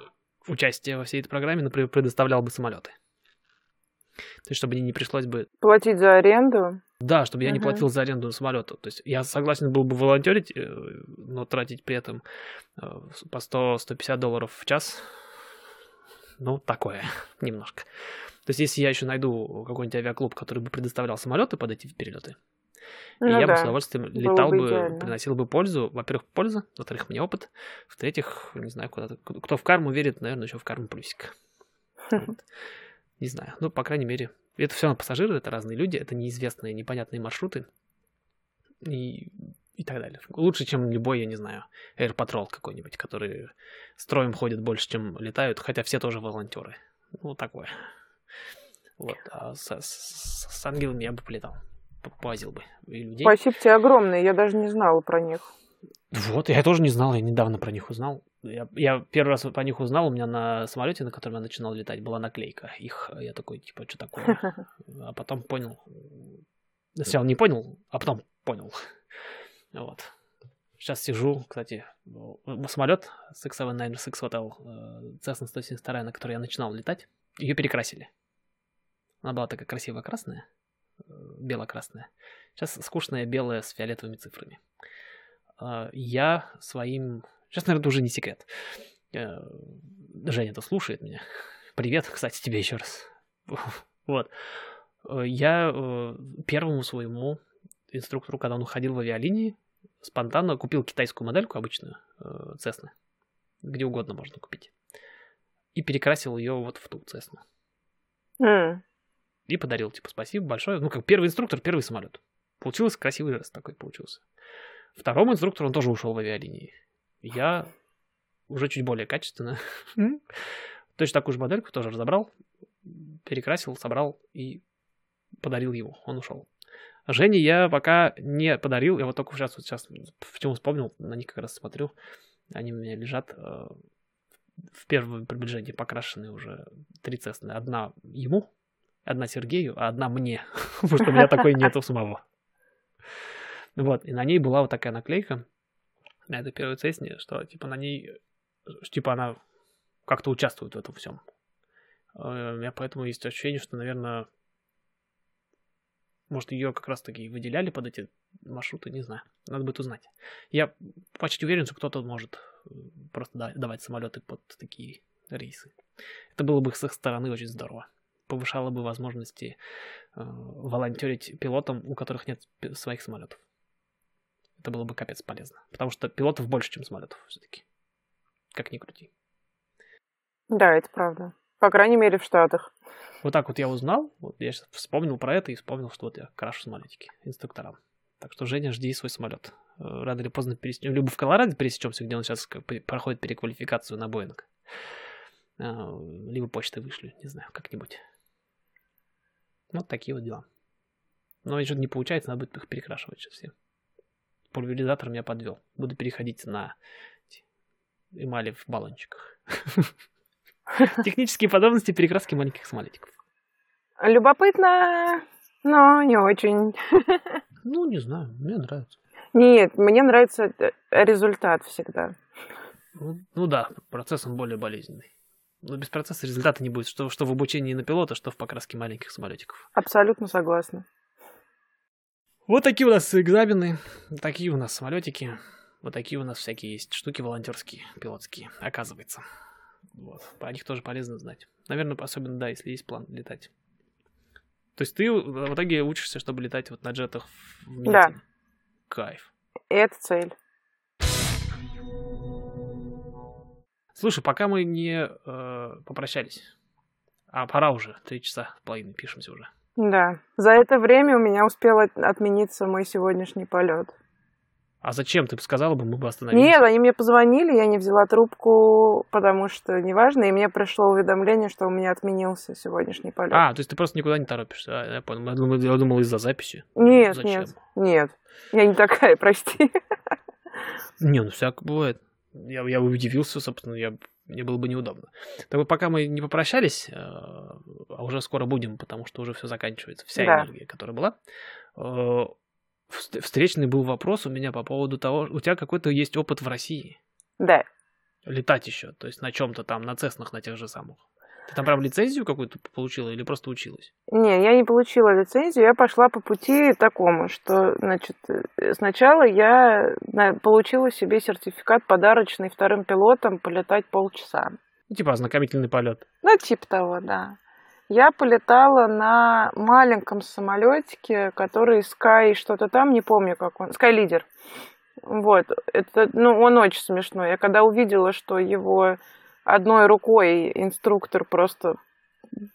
участия во всей этой программе, например, предоставлял бы самолеты. То есть, чтобы мне не пришлось бы... Платить за аренду? Да, чтобы я uh-huh. не платил за аренду самолета. То есть, я согласен был бы волонтерить, э, но тратить при этом э, по 100-150 долларов в час, ну, такое, немножко. То есть, если я еще найду какой-нибудь авиаклуб, который бы предоставлял самолеты под эти перелеты, ну, и я да. бы с удовольствием летал бы, бы приносил бы пользу. Во-первых, польза, во-вторых, мне опыт. В-третьих, не знаю, куда-то. Кто в карму верит, наверное, еще в карму плюсик. Вот. Не знаю. Ну, по крайней мере. Это все на пассажиры, это разные люди, это неизвестные, непонятные маршруты. И, и так далее. Лучше, чем любой, я не знаю, Air Patrol какой-нибудь, который строем ходит больше, чем летают, хотя все тоже волонтеры. Ну, такое. Вот. А с, с, с ангелами я бы полетал полазил бы. И людей. Спасибо тебе огромное, я даже не знала про них. Вот, я тоже не знал, я недавно про них узнал. Я, я первый раз про них узнал, у меня на самолете, на котором я начинал летать, была наклейка их. Я такой, типа, что такое? А потом понял. Сначала не понял, а потом понял. Вот. Сейчас сижу, кстати, самолет X796 Hotel, Cessna 172, на которой я начинал летать, ее перекрасили. Она была такая красивая красная бело-красная. Сейчас скучная белая с фиолетовыми цифрами. А, я своим... Сейчас, наверное, уже не секрет. Э, Женя это слушает меня. Привет, кстати, тебе еще раз. Вот. Э, я э, первому своему инструктору, когда он уходил в авиалинии, спонтанно купил китайскую модельку обычную, Cessna, где угодно можно купить, и перекрасил ее вот в ту Cessna. Mm и подарил, типа, спасибо большое. Ну, как первый инструктор, первый самолет. Получилось красивый жест такой получился. Второму инструктору он тоже ушел в авиалинии. Я уже чуть более качественно. Точно такую же модельку тоже разобрал, перекрасил, собрал и подарил его. Он ушел. Жене я пока не подарил, я вот только сейчас, вот сейчас в чем вспомнил, на них как раз смотрю, они у меня лежат э, в первом приближении покрашенные уже три цесны. Одна ему, Одна Сергею, а одна мне, потому что у меня такой нету самого. Вот, и на ней была вот такая наклейка, на этой первой цесне, что типа на ней, типа она как-то участвует в этом всем. Э, у меня поэтому есть ощущение, что, наверное, может, ее как раз-таки выделяли под эти маршруты, не знаю. Надо будет узнать. Я почти уверен, что кто-то может э, просто давать самолеты под такие рейсы. Это было бы с их стороны очень здорово повышало бы возможности э, волонтерить пилотам, у которых нет своих самолетов. Это было бы капец полезно. Потому что пилотов больше, чем самолетов все-таки. Как ни крути. Да, это правда. По крайней мере, в Штатах. Вот так вот я узнал. Вот я сейчас вспомнил про это и вспомнил, что вот я крашу самолетики инструкторам. Так что, Женя, жди свой самолет. Э, рано или поздно пересечем. Либо в Колорадо пересечемся, где он сейчас проходит переквалификацию на Боинг. Э, либо почтой вышлю, не знаю, как-нибудь. Вот такие вот дела. Но что-то не получается, надо будет их перекрашивать сейчас все. Пульверизатор меня подвел. Буду переходить на эмали в баллончиках. Технические подробности перекраски маленьких самолетиков. Любопытно, но не очень. Ну, не знаю, мне нравится. Нет, мне нравится результат всегда. Ну, ну да, процесс он более болезненный. Но без процесса результата не будет, что, что в обучении на пилота, что в покраске маленьких самолетиков. Абсолютно согласна. Вот такие у нас экзамены, такие у нас самолетики, вот такие у нас всякие есть штуки волонтерские, пилотские, оказывается. Вот. Про них тоже полезно знать. Наверное, особенно, да, если есть план летать. То есть ты в итоге учишься, чтобы летать вот на джетах в мете. Да. Кайф. И это цель. Слушай, пока мы не э, попрощались, а пора уже, три часа с половиной пишемся уже. Да. За это время у меня успел от- отмениться мой сегодняшний полет. А зачем ты бы сказала бы, мы бы остановились? Нет, они мне позвонили, я не взяла трубку, потому что неважно, и мне пришло уведомление, что у меня отменился сегодняшний полет. А, то есть ты просто никуда не торопишься. А, я понял. Я думал, я думал из-за записи. нет, зачем? нет, нет. Я не такая, прости. Не, ну всяко бывает. Я, я удивился, собственно, я, мне было бы неудобно. Так вот, пока мы не попрощались, э, а уже скоро будем, потому что уже все заканчивается, вся Да. энергия, которая была. э, вст- встречный был вопрос у меня по поводу того, у тебя какой-то есть опыт в России Да. летать еще, то есть на чем-то там, на Цеснах, на тех же самых. Ты там прям лицензию какую-то получила или просто училась? Не, я не получила лицензию, я пошла по пути такому, что, значит, э, сначала я получила себе сертификат подарочный вторым пилотом полетать полчаса. Ну, типа ознакомительный полет. Ну, типа того, да. Я полетала на маленьком самолетике, который Sky что-то там, не помню, как он, Sky Leader. Вот, это, ну, он очень смешной. Я когда увидела, что его одной рукой инструктор просто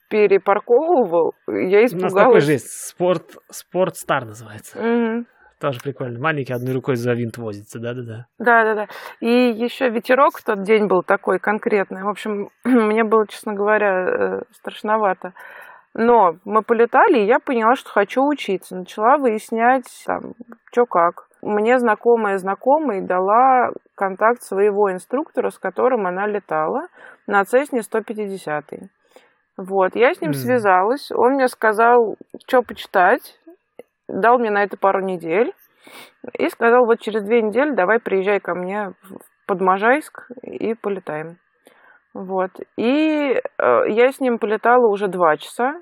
перепарковывал, я У нас такой испугалась. же есть. Спорт, спорт Стар называется. Мгм. Тоже прикольно. Маленький одной рукой за винт возится, да-да-да. Да, да, да. И еще ветерок в тот день был такой конкретный. В общем, мне было, честно говоря, э, страшновато. Но мы полетали, и я поняла, что хочу учиться. Начала выяснять, там, что как. Мне знакомая знакомая дала контакт своего инструктора, с которым она летала на Цесне 150. Вот, я с ним Мгм. связалась, он мне сказал, что почитать, дал мне на это пару недель и сказал, вот через две недели давай приезжай ко мне в Подможайск и полетаем. Вот. И э, я с ним полетала уже два часа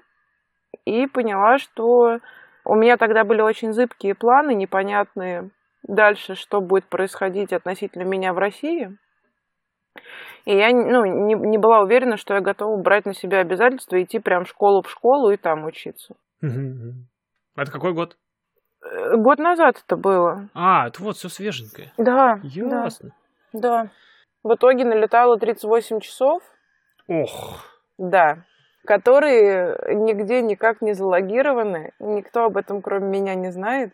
и поняла, что у меня тогда были очень зыбкие планы, непонятные дальше, что будет происходить относительно меня в России. И я ну, не, не была уверена, что я готова брать на себя обязательства и идти прям школу в школу и там учиться. Мгм. Это какой год? Э, Год назад это было. А, это вот все свеженькое. Да, да, Ясно. да. В итоге налетала 38 часов, Ох. да, которые нигде никак не залогированы. Никто об этом, кроме меня, не знает.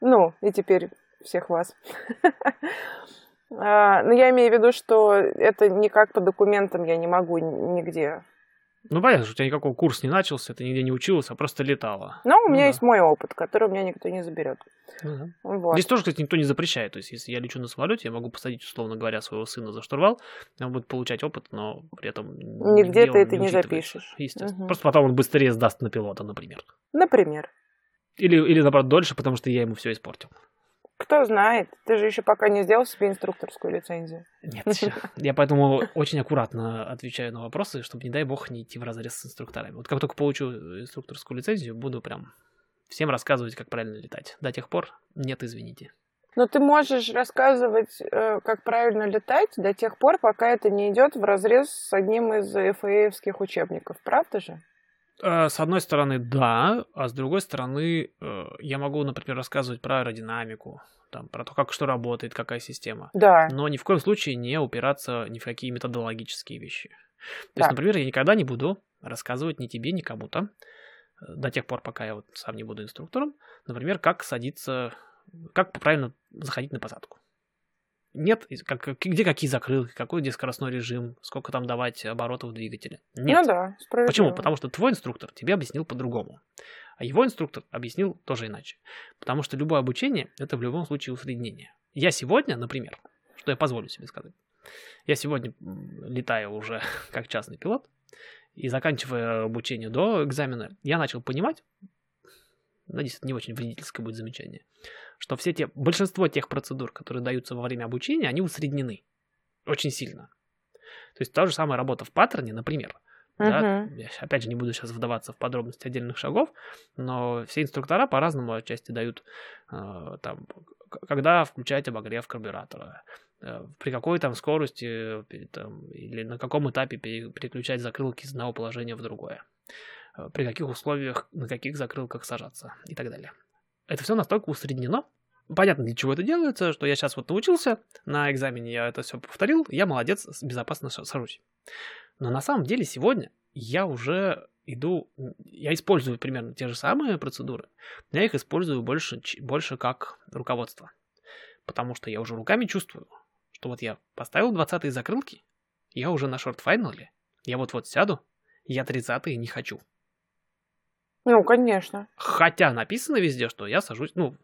Ну, и теперь всех вас. А, Но я имею в виду, что это никак по документам я не могу нигде. Ну, понятно, что у тебя никакого курса не начался, ты нигде не училась, а просто летала. Но у Ну меня да. есть мой опыт, который у меня никто не заберет. Ну да. Вот. Здесь тоже, кстати, никто не запрещает. То есть, если я лечу на самолете, я могу посадить, условно говоря, своего сына за штурвал, он будет получать опыт, но при этом Нигде нигде ты это не учитывается. запишешь. Естественно. Мгм. Просто потом он быстрее сдаст на пилота, например. Например. Или, или наоборот, дольше, потому что я ему все испортил. Кто знает, ты же еще пока не сделал себе инструкторскую лицензию. Нет, я поэтому очень аккуратно отвечаю на вопросы, чтобы, не дай бог, не идти в разрез с инструкторами. Вот как только получу инструкторскую лицензию, буду прям всем рассказывать, как правильно летать. До тех пор нет, извините. Но ты можешь рассказывать, э, как правильно летать до тех пор, пока это не идет в разрез с одним из ФАЭвских учебников, правда же? Э, С одной стороны, да, а с другой стороны, э, я могу, например, рассказывать про аэродинамику, там, про то, как что работает, какая система. Да. Но ни в коем случае не упираться ни в какие методологические вещи. То Да. есть, например, я никогда не буду рассказывать ни тебе, ни кому-то, э, до тех пор, пока я вот сам не буду инструктором, например, как садиться, как правильно заходить на посадку. Нет, как, как- где какие закрылки, какой где скоростной режим, сколько там давать оборотов двигателя. Нет. Ну да, справедливо. Почему? Потому что твой инструктор тебе объяснил по-другому, а его инструктор объяснил тоже иначе. Потому что любое обучение – это в любом случае усреднение. Я сегодня, например, что я позволю себе сказать, Я сегодня летаю уже как частный пилот, и заканчивая обучение до экзамена, я начал понимать, надеюсь, это не очень вредительское будет замечание, что все те, большинство тех процедур, которые даются во время обучения, они усреднены очень сильно. То есть та же самая работа в паттерне, например, Uh-huh. Да? Я, опять же, не буду сейчас вдаваться в подробности отдельных шагов, но все инструктора по-разному отчасти дают, э, там, когда включать обогрев карбюратора, э, при какой там скорости э, там, или на каком этапе переключать закрылки из одного положения в другое, при каких условиях, на каких закрылках сажаться и так далее. Это все настолько усреднено, понятно, для чего это делается, что я сейчас вот научился, на экзамене я это все повторил, я молодец, безопасно сажусь. Но на самом деле сегодня я уже иду, я использую примерно те же самые процедуры, но я их использую больше, больше как руководство. Потому что я уже руками чувствую, что вот я поставил 20 закрылки, я уже на шорт-файнале, я вот-вот сяду, я 30 не хочу. Ну, конечно. Хотя написано везде, что я сажусь, ну,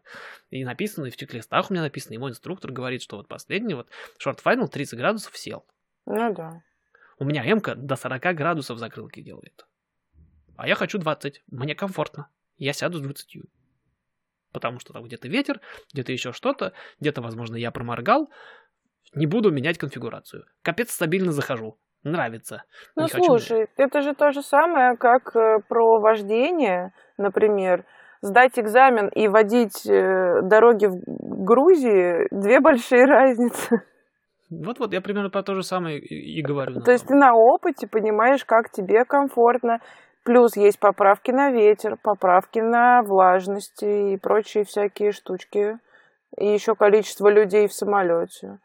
и написано, и в чек-листах у меня написано, и мой инструктор говорит, что вот последний вот short final 30 градусов сел. Ну да. У меня М-ка до 40 градусов закрылки делает. А я хочу 20. Мне комфортно. Я сяду с 20. Потому что там где-то ветер, где-то еще что-то, где-то, возможно, я проморгал. Не буду менять конфигурацию. Капец стабильно захожу нравится. Ну, не слушай, хочу... это же то же самое, как э, про вождение, например. Сдать экзамен и водить э, дороги в Грузии – две большие разницы. Вот-вот, я примерно про то же самое и, и говорю. То есть ты на опыте понимаешь, как тебе комфортно. Плюс есть поправки на ветер, поправки на влажность и прочие всякие штучки. И еще количество людей в самолете.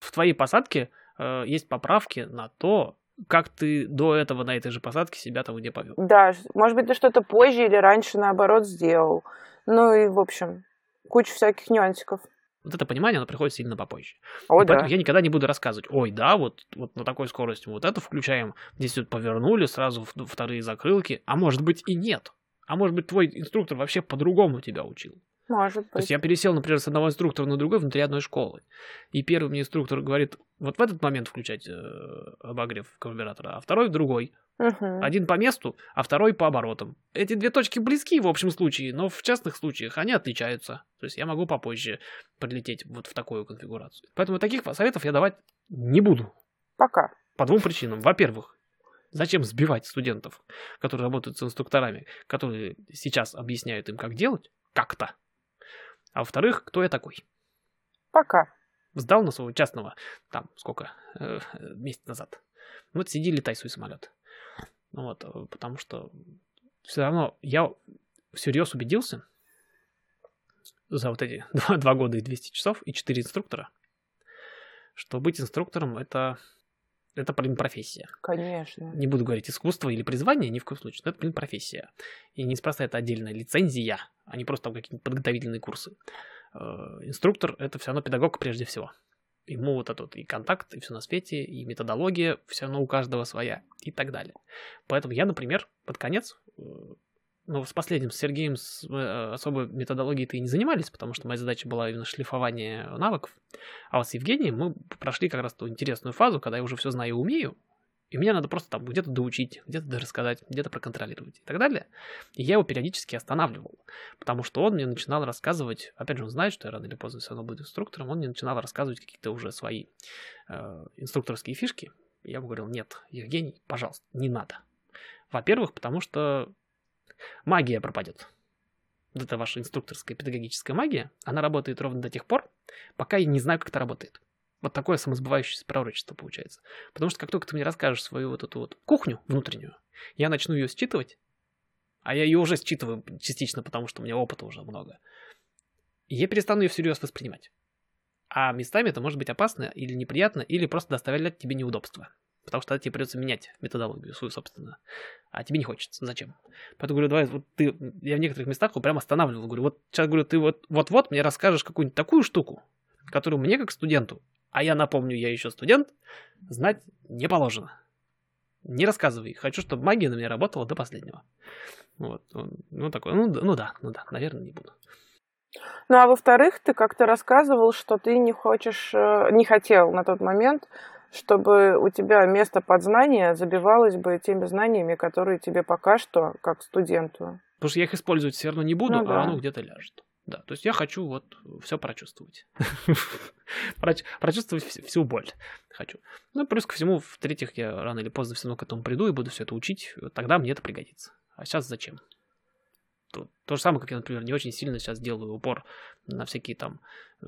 В твоей посадке э, есть поправки на то, как ты до этого на этой же посадке себя там где повел. Да, может быть, ты что-то позже или раньше, наоборот, сделал. Ну и, в общем, куча всяких нюансиков. Вот это понимание, оно приходит сильно попозже. О, и да. Поэтому я никогда не буду рассказывать, ой, да, вот, вот на такой скорости вот это включаем, здесь вот повернули, сразу вторые закрылки, а может быть и нет. А может быть твой инструктор вообще по-другому тебя учил. Может быть. То есть я пересел, например, с одного инструктора на другой внутри одной школы. И первый мне инструктор говорит, вот в этот момент включать э, обогрев карбюратора, а второй в другой. Угу. Один по месту, а второй по оборотам. Эти две точки близки в общем случае, но в частных случаях они отличаются. То есть я могу попозже подлететь вот в такую конфигурацию. Поэтому таких советов я давать не буду. Пока. По двум причинам. Во-первых, Зачем сбивать студентов, которые работают с инструкторами, которые сейчас объясняют им, как делать, как-то, а во-вторых, кто я такой? Пока. Сдал на своего частного, там, сколько, э, месяц назад. Вот сиди, летай свой самолет. Ну вот, э, потому что все равно я всерьез убедился за вот эти два, два года и 200 часов и 4 инструктора, что быть инструктором это это, блин, профессия. Конечно. Не буду говорить искусство или призвание, ни в коем случае. Но это, блин, профессия. И неспроста это отдельная лицензия, а не просто какие-то подготовительные курсы. Э, инструктор — это все равно педагог прежде всего. Ему вот этот и контакт, и все на свете, и методология все равно у каждого своя, и так далее. Поэтому я, например, под конец э, ну, с последним, с Сергеем, с э, особой методологией-то и не занимались, потому что моя задача была именно шлифование навыков. А вот с Евгением мы прошли как раз ту интересную фазу, когда я уже все знаю и умею, и мне надо просто там где-то доучить, где-то рассказать, где-то проконтролировать и так далее. И я его периодически останавливал, потому что он мне начинал рассказывать, опять же, он знает, что я рано или поздно все равно буду инструктором, он мне начинал рассказывать какие-то уже свои э, инструкторские фишки. И я ему говорил, нет, Евгений, пожалуйста, не надо. Во-первых, потому что магия пропадет. Вот эта ваша инструкторская педагогическая магия, она работает ровно до тех пор, пока я не знаю, как это работает. Вот такое самосбывающееся пророчество получается. Потому что как только ты мне расскажешь свою вот эту вот кухню внутреннюю, я начну ее считывать, а я ее уже считываю частично, потому что у меня опыта уже много, и я перестану ее всерьез воспринимать. А местами это может быть опасно или неприятно, или просто доставлять тебе неудобства. Потому что тебе придется менять методологию свою собственную. А тебе не хочется. Зачем? Поэтому говорю, давай, вот ты, я в некоторых местах вот прям останавливал. Говорю, вот сейчас говорю, ты вот, вот-вот мне расскажешь какую-нибудь такую штуку, которую мне как студенту, а я напомню, я еще студент, знать не положено. Не рассказывай. Хочу, чтобы магия на меня работала до последнего. Вот. Ну, такой, ну, ну да, ну да, наверное, не буду. Ну а во-вторых, ты как-то рассказывал, что ты не хочешь, э, не хотел на тот момент, чтобы у тебя место подзнания забивалось бы теми знаниями, которые тебе пока что, как студенту. Потому что я их использовать все равно не буду, Ну а да. оно где-то ляжет. Да, то есть я хочу вот все прочувствовать. Проч- Прочувствовать вс- всю боль хочу. Ну, плюс ко всему, в-третьих, я рано или поздно все равно к этому приду и буду все это учить. Тогда мне это пригодится. А сейчас зачем? То, то же самое, как я, например, не очень сильно сейчас делаю упор на всякие там э,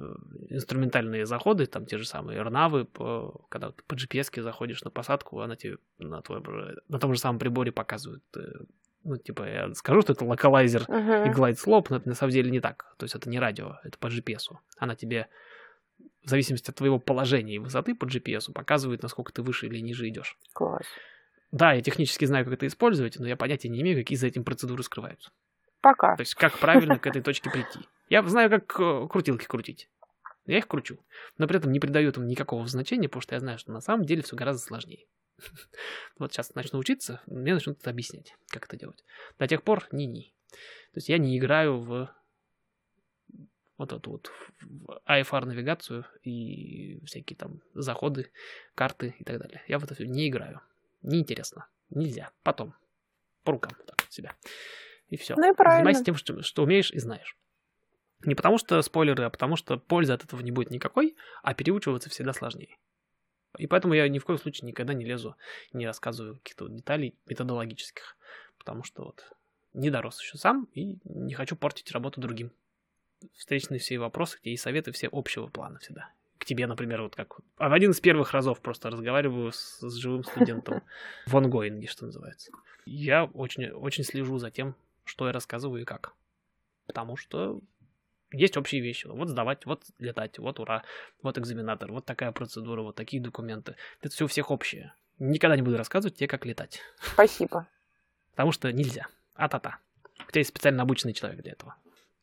инструментальные заходы, там те же самые эрнавы, по- когда ты по GPS заходишь на посадку, она тебе на, твой, на том же самом приборе показывает э, ну, типа, я скажу, что это локалайзер и Мгм. глайд слоп, но это на самом деле не так. То есть это не радио, это по GPS. Она тебе в зависимости от твоего положения и высоты по GPS показывает, насколько ты выше или ниже идешь. Класс. Да, я технически знаю, как это использовать, но я понятия не имею, какие за этим процедуры скрываются. Пока. То есть как правильно к этой точке прийти. Я знаю, как э, крутилки крутить. Я их кручу. Но при этом не придаю этому никакого значения, потому что я знаю, что на самом деле все гораздо сложнее. Вот сейчас начну учиться, мне начнут это объяснять, как это делать. До тех пор ни-ни. То есть я не играю в вот эту вот в IFR навигацию и всякие там заходы, карты и так далее. Я в это все не играю. Неинтересно. Нельзя. Потом. По рукам так, себя. И все. Ну и правильно. Занимайся тем, что, что умеешь и знаешь. Не потому что спойлеры, а потому что пользы от этого не будет никакой, а переучиваться всегда сложнее. И поэтому я ни в коем случае никогда не лезу, не рассказываю каких-то деталей методологических. Потому что вот не дорос еще сам и не хочу портить работу другим. Встречные все вопросы, и советы все общего плана всегда. К тебе, например, вот как... А в один из первых разов просто разговариваю с, с живым студентом в онгоинге, что называется. Я очень, очень слежу за тем, что я рассказываю и как. Потому что есть общие вещи. Вот сдавать, вот летать, вот ура, вот экзаменатор, вот такая процедура, вот такие документы. Это все у всех общее. Никогда не буду рассказывать тебе, как летать. Спасибо. Потому что нельзя. А-та-та. У тебя есть специально обученный человек для этого.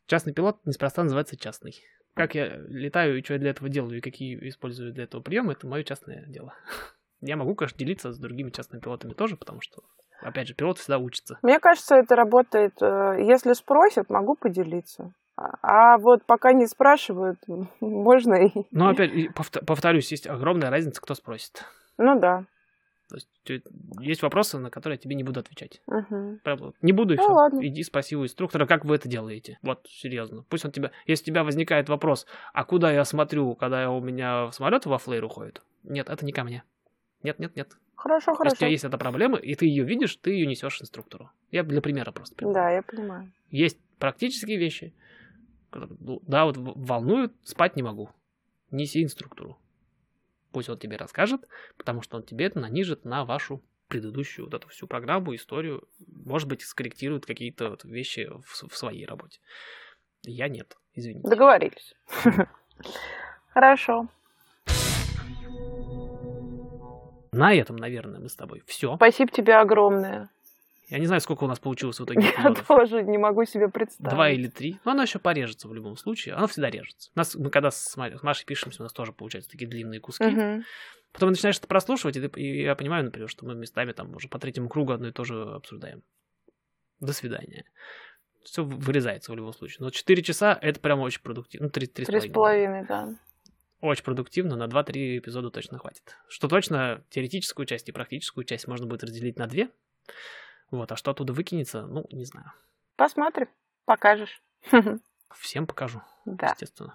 Частный пилот неспроста называется частный. Как я летаю и что я для этого делаю, и какие использую для этого приемы, это мое частное дело. Я могу, конечно, делиться с другими частными пилотами тоже, потому что, опять же, пилот всегда учится. Мне кажется, это работает. э, Если спросят, могу поделиться. А а вот пока не спрашивают, можно и... Но опять, повторюсь, есть огромная разница, кто спросит. Ну да. То есть есть вопросы, на которые я тебе не буду отвечать. Прям вот Не буду и Ну ладно. Иди спроси у инструктора, как вы это делаете. Вот, серьезно. Пусть он тебя... Если у тебя возникает вопрос, а куда я смотрю, когда у меня самолет во флейр уходит? Нет, это не ко мне. Нет, нет, нет. Хорошо, Если у хорошо. тебя есть эта проблема, и ты ее видишь, ты ее несешь инструктору. Я для примера просто. привел. Да, я понимаю. Есть практические вещи, которые, ну, да, вот волнуют, спать не могу. Неси инструктору. Пусть он тебе расскажет, потому что он тебе это нанижит на вашу предыдущую вот эту всю программу, историю. Может быть, скорректирует какие-то вот вещи в, в своей работе. Я нет, извините. Договорились. Хорошо. На этом, наверное, мы с тобой все. Спасибо тебе огромное. Я не знаю, сколько у нас получилось в итоге Я эпизодов. тоже не могу себе представить. Два или три. Но оно еще порежется в любом случае. Оно всегда режется. У нас, мы когда с, Ма- с Машей пишемся, у нас тоже получаются такие длинные куски. Мгм. Потом начинаешь это прослушивать, и, ты- и я понимаю, например, что мы местами там уже по третьему кругу одно и то же обсуждаем. До свидания. Все вырезается в любом случае. Но 4 часа это прям очень продуктивно. Ну, 3, Три с половиной, да. Очень продуктивно, на 2-3 эпизода точно хватит. Что точно, теоретическую часть и практическую часть можно будет разделить на две. Вот, а что оттуда выкинется, ну, не знаю. Посмотрим. Покажешь. Всем покажу, Да. естественно.